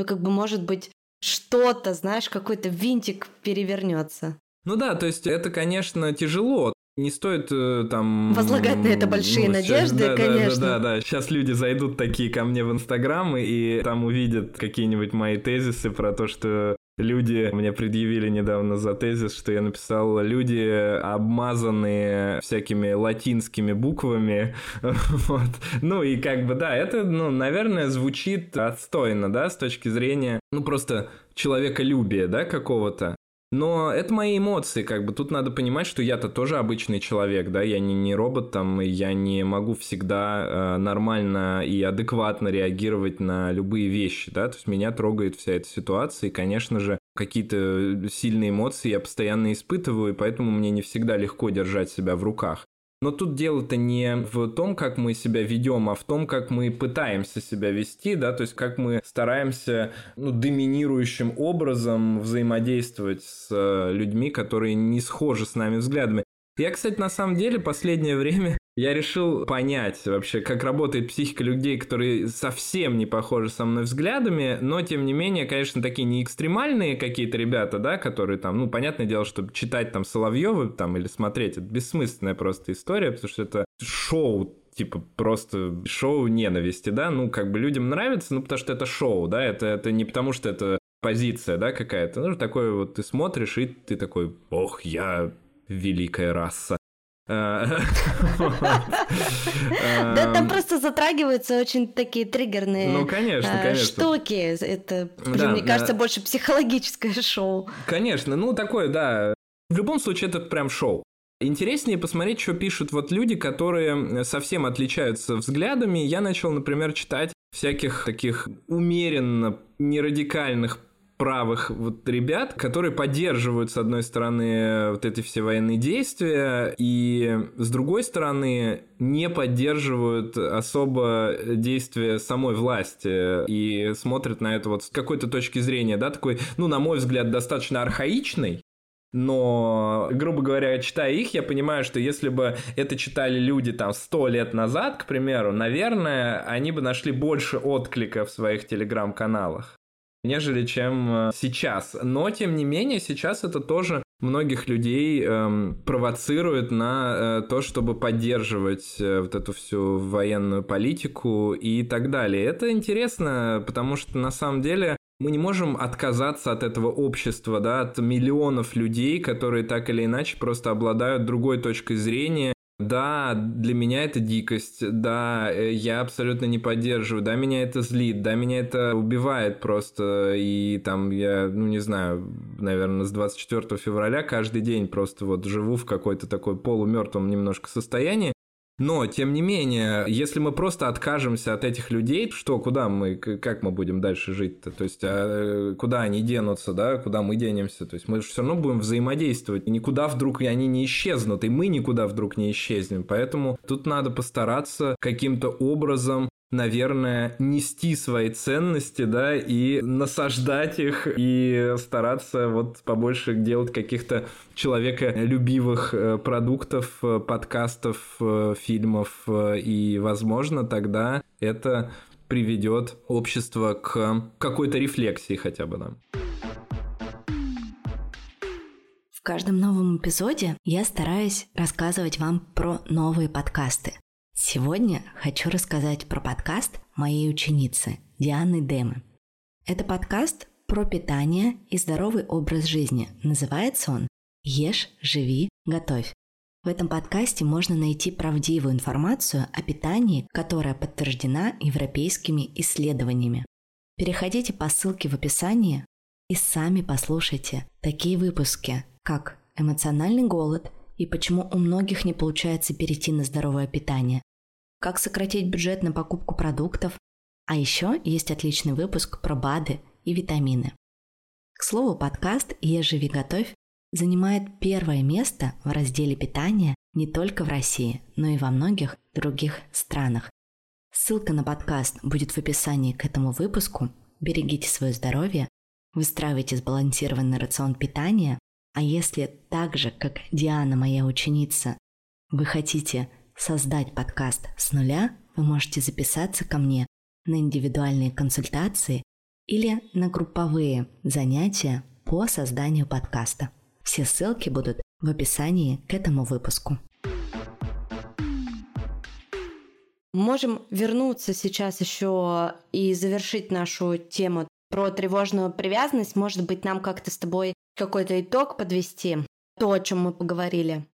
то как бы может быть что-то, знаешь, какой-то винтик перевернется. Ну да, то есть это, конечно, тяжело. Не стоит э, там... Возлагать на это большие ну, надежды, да, конечно. Да, да, да, да. Сейчас люди зайдут такие ко мне в Инстаграм и там увидят какие-нибудь мои тезисы про то, что люди мне предъявили недавно за тезис, что я написал люди, обмазанные всякими латинскими буквами. <laughs> вот. Ну и как бы, да, это, ну, наверное, звучит отстойно, да, с точки зрения, ну, просто человеколюбия, да, какого-то. Но это мои эмоции, как бы тут надо понимать, что я-то тоже обычный человек, да, я не, не робот там, и я не могу всегда э, нормально и адекватно реагировать на любые вещи, да, то есть меня трогает вся эта ситуация, и, конечно же, какие-то сильные эмоции я постоянно испытываю, и поэтому мне не всегда легко держать себя в руках. Но тут дело-то не в том, как мы себя ведем, а в том, как мы пытаемся себя вести, да, то есть как мы стараемся ну, доминирующим образом взаимодействовать с э, людьми, которые не схожи с нами взглядами. Я, кстати, на самом деле последнее время я решил понять вообще, как работает психика людей, которые совсем не похожи со мной взглядами, но тем не менее, конечно, такие не экстремальные какие-то ребята, да, которые там, ну, понятное дело, что читать там Соловьева там или смотреть, это бессмысленная просто история, потому что это шоу типа просто шоу ненависти, да, ну, как бы людям нравится, ну, потому что это шоу, да, это, это не потому что это позиция, да, какая-то, ну, такое вот ты смотришь, и ты такой, ох, я великая раса. Э, <laughs> да, там просто затрагиваются очень такие триггерные ну, конечно, э, конечно. штуки. Это, мне кажется, больше психологическое <laughs> шоу. Конечно, ну такое, да. В любом случае, это прям шоу. Интереснее посмотреть, что пишут вот люди, которые совсем отличаются взглядами. Я начал, например, читать всяких таких умеренно нерадикальных правых вот ребят, которые поддерживают, с одной стороны, вот эти все военные действия, и с другой стороны, не поддерживают особо действия самой власти и смотрят на это вот с какой-то точки зрения, да, такой, ну, на мой взгляд, достаточно архаичный, но, грубо говоря, читая их, я понимаю, что если бы это читали люди там сто лет назад, к примеру, наверное, они бы нашли больше отклика в своих телеграм-каналах нежели чем э, сейчас. Но, тем не менее, сейчас это тоже многих людей эм, провоцирует на э, то, чтобы поддерживать э, вот эту всю военную политику и так далее. Это интересно, потому что на самом деле мы не можем отказаться от этого общества, да, от миллионов людей, которые так или иначе просто обладают другой точкой зрения да, для меня это дикость, да, э, я абсолютно не поддерживаю, да, меня это злит, да, меня это убивает просто, и там я, ну, не знаю, наверное, с 24 февраля каждый день просто вот живу в какой-то такой полумертвом немножко состоянии, но, тем не менее, если мы просто откажемся от этих людей, что, куда мы, как мы будем дальше жить-то? То есть, а куда они денутся, да, куда мы денемся? То есть, мы же все равно будем взаимодействовать, и никуда вдруг они не исчезнут, и мы никуда вдруг не исчезнем. Поэтому тут надо постараться каким-то образом наверное, нести свои ценности, да, и насаждать их, и стараться вот побольше делать каких-то человеколюбивых э, продуктов, э, подкастов, э, фильмов, и, возможно, тогда это приведет общество к какой-то рефлексии хотя бы, да. В каждом новом эпизоде я стараюсь рассказывать вам про новые подкасты. Сегодня хочу рассказать про подкаст моей ученицы Дианы Демы. Это подкаст про питание и здоровый образ жизни. Называется он «Ешь, живи, готовь». В этом подкасте можно найти правдивую информацию о питании, которая подтверждена европейскими исследованиями. Переходите по ссылке в описании и сами послушайте такие выпуски, как «Эмоциональный голод» и почему у многих не получается перейти на здоровое питание, как сократить бюджет на покупку продуктов, а еще есть отличный выпуск про БАДы и витамины. К слову, подкаст «Ешь, живи, готовь» занимает первое место в разделе питания не только в России, но и во многих других странах. Ссылка на подкаст будет в описании к этому выпуску. Берегите свое здоровье, выстраивайте сбалансированный рацион питания, а если так же, как Диана, моя ученица, вы хотите создать подкаст с нуля, вы можете записаться ко мне на индивидуальные консультации или на групповые занятия по созданию подкаста. Все ссылки будут в описании к этому выпуску. Можем вернуться сейчас еще и завершить нашу тему про тревожную привязанность, может быть, нам как-то с тобой какой-то итог подвести, то, о чем мы поговорили.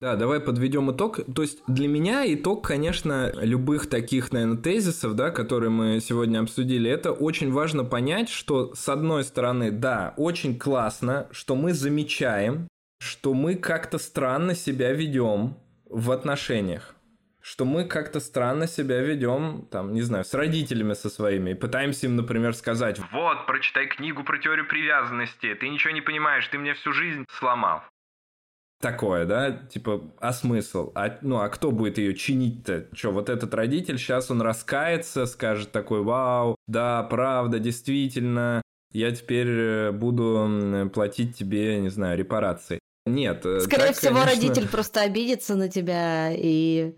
Да, давай подведем итог. То есть для меня итог, конечно, любых таких, наверное, тезисов, да, которые мы сегодня обсудили, это очень важно понять, что с одной стороны, да, очень классно, что мы замечаем, что мы как-то странно себя ведем в отношениях что мы как-то странно себя ведем, там, не знаю, с родителями со своими, и пытаемся им, например, сказать, вот, прочитай книгу про теорию привязанности, ты ничего не понимаешь, ты мне всю жизнь сломал. Такое, да, типа, а смысл? А, ну, а кто будет ее чинить-то? Что, вот этот родитель, сейчас он раскается, скажет такой, вау, да, правда, действительно, я теперь э, буду платить тебе, не знаю, репарации. Нет. Э, Скорее так, всего, конечно... родитель просто обидится на тебя и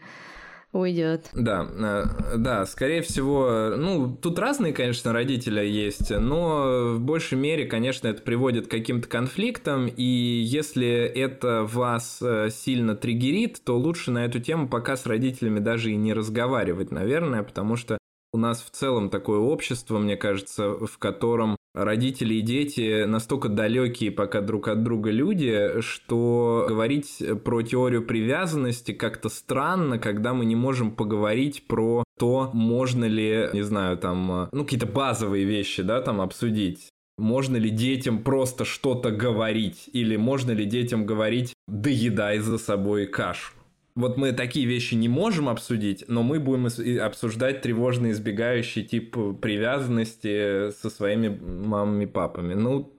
уйдет. Да, э, да, скорее всего, ну, тут разные, конечно, родители есть, но в большей мере, конечно, это приводит к каким-то конфликтам, и если это вас э, сильно триггерит, то лучше на эту тему пока с родителями даже и не разговаривать, наверное, потому что у нас в целом такое общество, мне кажется, в котором родители и дети настолько далекие пока друг от друга люди, что говорить про теорию привязанности как-то странно, когда мы не можем поговорить про то, можно ли, не знаю, там, ну, какие-то базовые вещи, да, там обсудить. Можно ли детям просто что-то говорить? Или можно ли детям говорить «доедай за собой кашу»? Вот мы такие вещи не можем обсудить, но мы будем обсуждать тревожно избегающий тип привязанности со своими мамами и папами. Ну,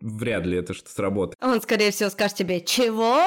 вряд ли это что сработает. Он, скорее всего, скажет тебе, чего?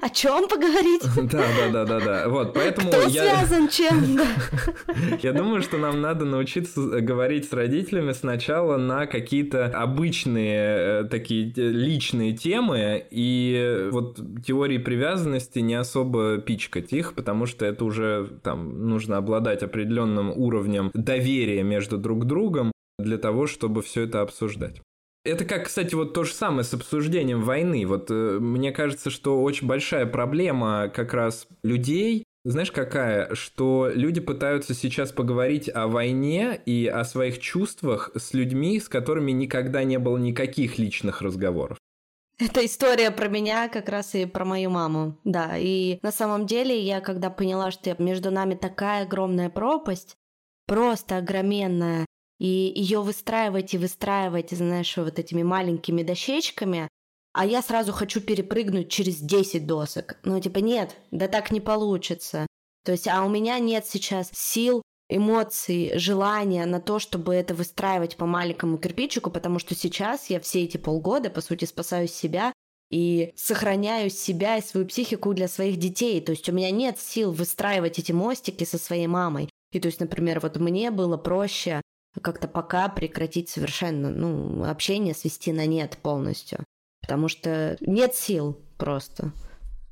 О чем поговорить? <laughs> Да, да, да, да, да. Вот, поэтому Кто я... связан чем? <laughs> Я думаю, что нам надо научиться говорить с родителями сначала на какие-то обычные э, такие э, личные темы, и вот теории привязанности не особо пичкать их, потому что это уже там нужно обладать определенным уровнем доверия между друг другом для того, чтобы все это обсуждать. Это как, кстати, вот то же самое с обсуждением войны. Вот э, мне кажется, что очень большая проблема как раз людей, знаешь, какая? Что люди пытаются сейчас поговорить о войне и о своих чувствах с людьми, с которыми никогда не было никаких личных разговоров. Это история про меня как раз и про мою маму, да. И на самом деле я когда поняла, что между нами такая огромная пропасть, просто огроменная, и ее выстраивать и выстраивать, знаешь, вот этими маленькими дощечками, а я сразу хочу перепрыгнуть через 10 досок. Ну, типа, нет, да так не получится. То есть, а у меня нет сейчас сил, эмоций, желания на то, чтобы это выстраивать по маленькому кирпичику, потому что сейчас я все эти полгода, по сути, спасаю себя и сохраняю себя и свою психику для своих детей. То есть у меня нет сил выстраивать эти мостики со своей мамой. И то есть, например, вот мне было проще как-то пока прекратить совершенно, ну, общение свести на нет полностью. Потому что нет сил просто.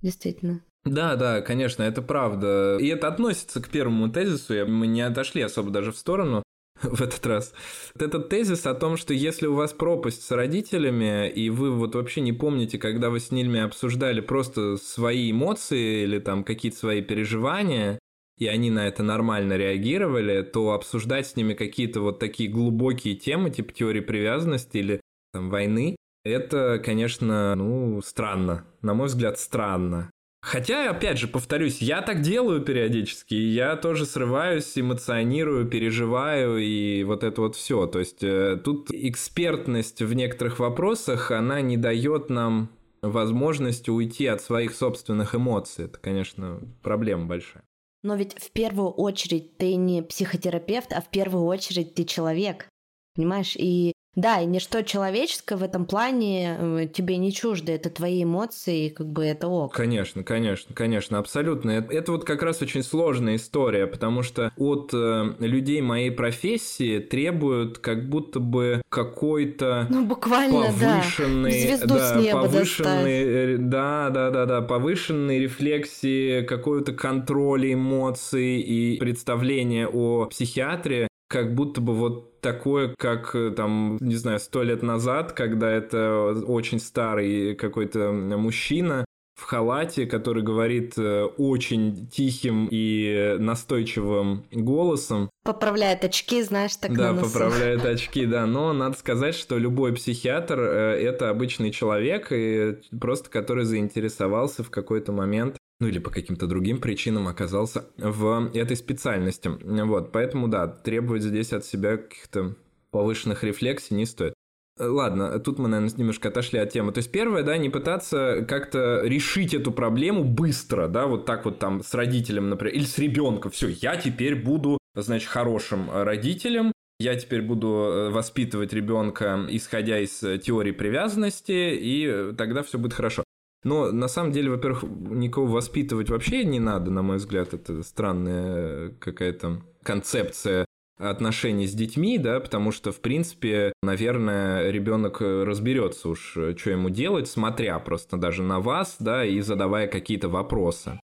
Действительно. Да, да, конечно, это правда. И это относится к первому тезису. Мы не отошли особо даже в сторону <laughs> в этот раз. Этот тезис о том, что если у вас пропасть с родителями, и вы вот вообще не помните, когда вы с ними обсуждали просто свои эмоции или там какие-то свои переживания, и они на это нормально реагировали, то обсуждать с ними какие-то вот такие глубокие темы, типа теории привязанности или там войны, это, конечно, ну, странно. На мой взгляд, странно. Хотя, опять же, повторюсь, я так делаю периодически, я тоже срываюсь, эмоционирую, переживаю и вот это вот все. То есть э, тут экспертность в некоторых вопросах, она не дает нам возможности уйти от своих собственных эмоций. Это, конечно, проблема большая. Но ведь в первую очередь ты не психотерапевт, а в первую очередь ты человек. Понимаешь? И да, и ничто человеческое в этом плане э, тебе не чуждо, это твои эмоции, как бы это ок. Конечно, конечно, конечно, абсолютно. Это, это вот как раз очень сложная история, потому что от э, людей моей профессии требуют как будто бы какой-то ну, буквально, повышенный, да. Да, повышенный, э, да, да, да, да, повышенной рефлексии, какой-то контроля эмоций и представления о психиатрии, как будто бы вот такое, как э, там, не знаю, сто лет назад, когда это очень старый какой-то мужчина в халате, который говорит э, очень тихим и настойчивым голосом. Поправляет очки, знаешь, так Да, на носу. поправляет <laughs> очки, да. Но надо сказать, что любой психиатр э, – это обычный человек, и просто который заинтересовался в какой-то момент ну или по каким-то другим причинам оказался в этой специальности. Вот, поэтому, да, требовать здесь от себя каких-то повышенных рефлексий не стоит. Э, ладно, тут мы, наверное, немножко отошли от темы. То есть первое, да, не пытаться как-то решить эту проблему быстро, да, вот так вот там с родителем, например, или с ребенком. Все, я теперь буду, значит, хорошим родителем, я теперь буду э, воспитывать ребенка, исходя из э, теории привязанности, и тогда все будет хорошо. Но на самом деле, во-первых, никого воспитывать вообще не надо, на мой взгляд, это странная какая-то концепция отношений с детьми, да, потому что, в принципе, наверное, ребенок разберется уж, что ему делать, смотря просто даже на вас, да, и задавая какие-то вопросы.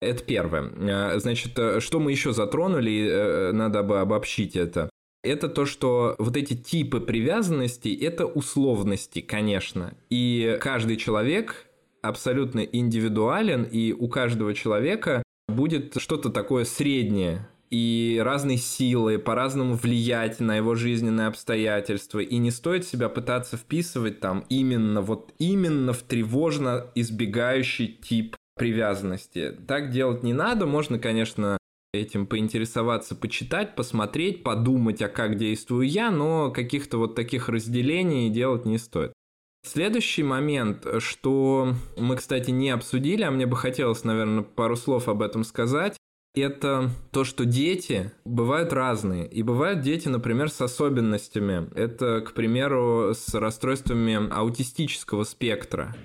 Это первое. А, значит, что мы еще затронули, э, надо бы обобщить это. Это то, что вот эти типы привязанности – это условности, конечно. И каждый человек абсолютно индивидуален, и у каждого человека будет что-то такое среднее, и разные силы по-разному влиять на его жизненные обстоятельства. И не стоит себя пытаться вписывать там именно вот именно в тревожно избегающий тип привязанности. Так делать не надо. Можно, конечно, этим поинтересоваться, почитать, посмотреть, подумать, а как действую я, но каких-то вот таких разделений делать не стоит. Следующий момент, что мы, кстати, не обсудили, а мне бы хотелось, наверное, пару слов об этом сказать, это то, что дети бывают разные. И бывают дети, например, с особенностями. Это, к примеру, с расстройствами аутистического спектра.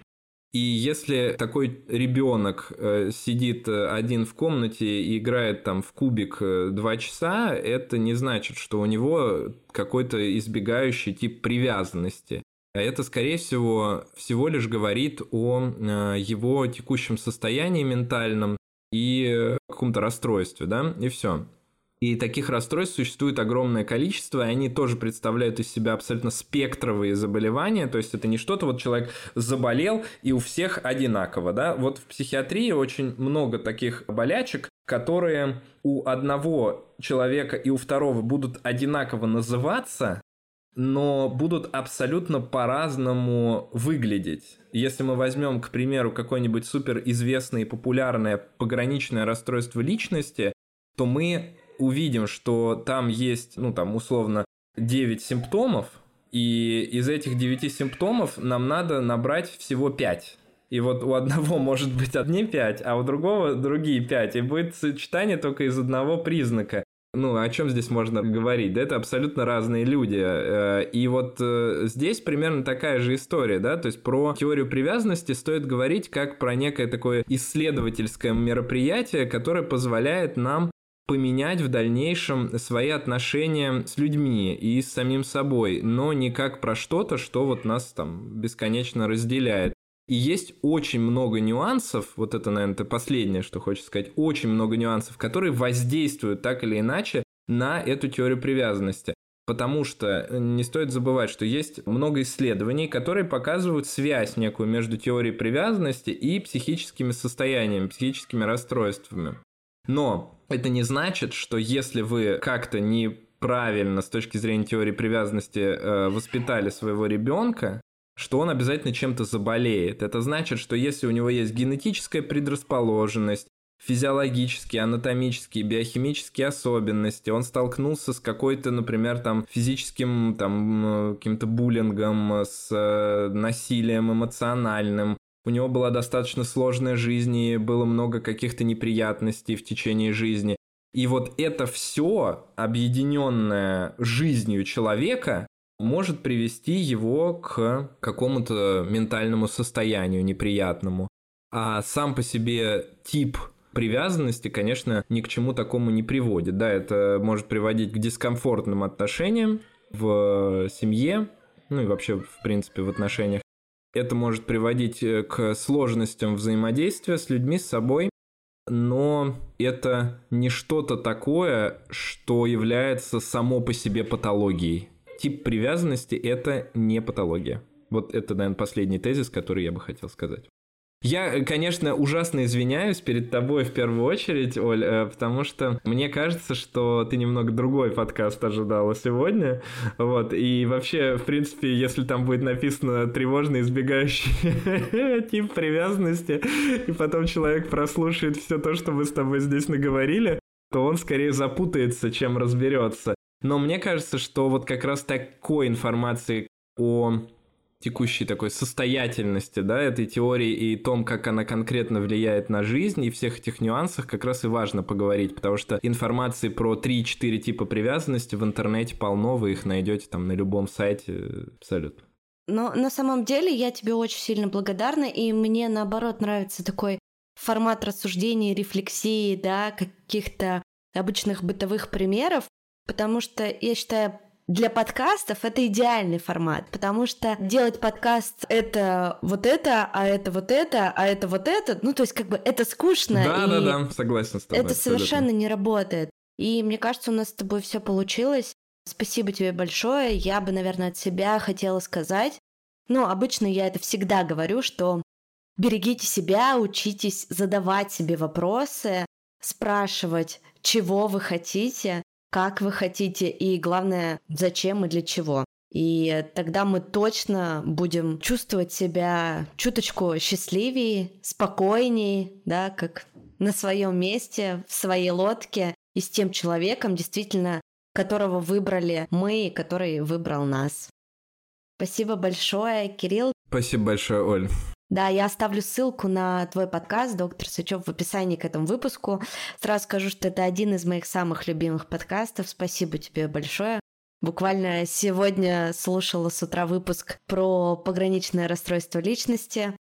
И если такой ребенок э, сидит один в комнате и играет там в кубик э, два часа, это не значит, что у него какой-то избегающий тип привязанности. А это, скорее всего, всего лишь говорит о э, его текущем состоянии ментальном, и каком-то расстройстве, да, и все. И таких расстройств существует огромное количество, и они тоже представляют из себя абсолютно спектровые заболевания, то есть это не что-то, вот человек заболел, и у всех одинаково, да. Вот в психиатрии очень много таких болячек, которые у одного человека и у второго будут одинаково называться, но будут абсолютно по-разному выглядеть. Если мы возьмем, к примеру, какое-нибудь суперизвестное и популярное пограничное расстройство личности, то мы увидим, что там есть, ну там условно, 9 симптомов, и из этих 9 симптомов нам надо набрать всего 5. И вот у одного <laughs> может быть одни 5, а у другого другие 5. И будет сочетание только из одного признака. Ну, о чем здесь можно говорить? Да, это абсолютно разные люди. Э, и вот э, здесь примерно такая же история, да, то есть про теорию привязанности стоит говорить как про некое такое исследовательское мероприятие, которое позволяет нам поменять в дальнейшем свои отношения с людьми и с самим собой, но не как про что-то, что вот нас там бесконечно разделяет. И есть очень много нюансов, вот это, наверное, это последнее, что хочется сказать, очень много нюансов, которые воздействуют так или иначе на эту теорию привязанности. Потому что э, не стоит забывать, что есть много исследований, которые показывают связь некую между теорией привязанности и психическими состояниями, психическими расстройствами. Но это не значит, что если вы как-то неправильно с точки зрения теории привязанности э, воспитали своего ребенка, что он обязательно чем-то заболеет. Это значит, что если у него есть генетическая предрасположенность, физиологические, анатомические, биохимические особенности, он столкнулся с какой-то, например, там физическим там каким-то буллингом, с э, насилием эмоциональным, у него была достаточно сложная жизнь и было много каких-то неприятностей в течение жизни. И вот это все, объединенное жизнью человека, может привести его к какому-то ментальному состоянию неприятному. А сам по себе тип привязанности, конечно, ни к чему такому не приводит. Да, это может приводить к дискомфортным отношениям в семье, ну и вообще, в принципе, в отношениях. Это может приводить э, к сложностям взаимодействия с людьми, с собой, но это не что-то такое, что является само по себе патологией тип привязанности – это не патология. Вот это, наверное, последний тезис, который я бы хотел сказать. Я, конечно, ужасно извиняюсь перед тобой в первую очередь, Оль, э, потому что мне кажется, что ты немного другой подкаст ожидала сегодня. Вот, и вообще, в принципе, если там будет написано тревожный избегающий <laughs> тип привязанности, и потом человек прослушает все то, что мы с тобой здесь наговорили, то он скорее запутается, чем разберется. Но мне кажется, что вот как раз такой информации о текущей такой состоятельности, да, этой теории и том, как она конкретно влияет на жизнь, и всех этих нюансах как раз и важно поговорить, потому что информации про 3-4 типа привязанности в интернете полно, вы их найдете там на любом сайте абсолютно. Но на самом деле я тебе очень сильно благодарна, и мне наоборот нравится такой формат рассуждений, рефлексии, да, каких-то обычных бытовых примеров, потому что я считаю, для подкастов это идеальный формат, потому что делать подкаст это вот это, а это вот это, а это вот это, ну то есть как бы это скучно. Да, да, да, согласен с тобой. Это абсолютно. совершенно не работает. И мне кажется, у нас с тобой все получилось. Спасибо тебе большое. Я бы, наверное, от себя хотела сказать, ну, обычно я это всегда говорю, что берегите себя, учитесь задавать себе вопросы, спрашивать, чего вы хотите, как вы хотите и, главное, зачем и для чего. И тогда мы точно будем чувствовать себя чуточку счастливее, спокойнее, да, как на своем месте, в своей лодке и с тем человеком, действительно, которого выбрали мы и который выбрал нас. Спасибо большое, Кирилл. Спасибо большое, Оль. Да, я оставлю ссылку на твой подкаст, доктор Сычев, в описании к этому выпуску. Сразу скажу, что это один из моих самых любимых подкастов. Спасибо тебе большое. Буквально сегодня слушала с утра выпуск про пограничное расстройство личности,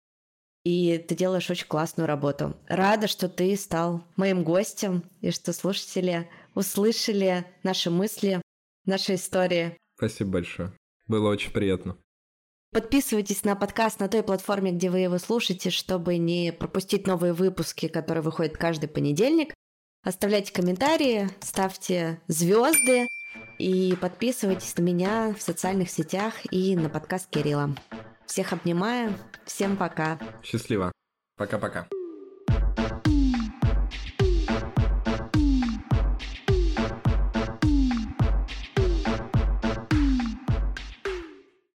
и ты делаешь очень классную работу. Рада, что ты стал моим гостем, и что слушатели услышали наши мысли, наши истории. Спасибо большое. Было очень приятно. Подписывайтесь на подкаст на той платформе, где вы его слушаете, чтобы не пропустить новые выпуски, которые выходят каждый понедельник. Оставляйте комментарии, ставьте звезды и подписывайтесь на меня в социальных сетях и на подкаст Кирилла. Всех обнимаю. Всем пока. Счастливо. Пока-пока.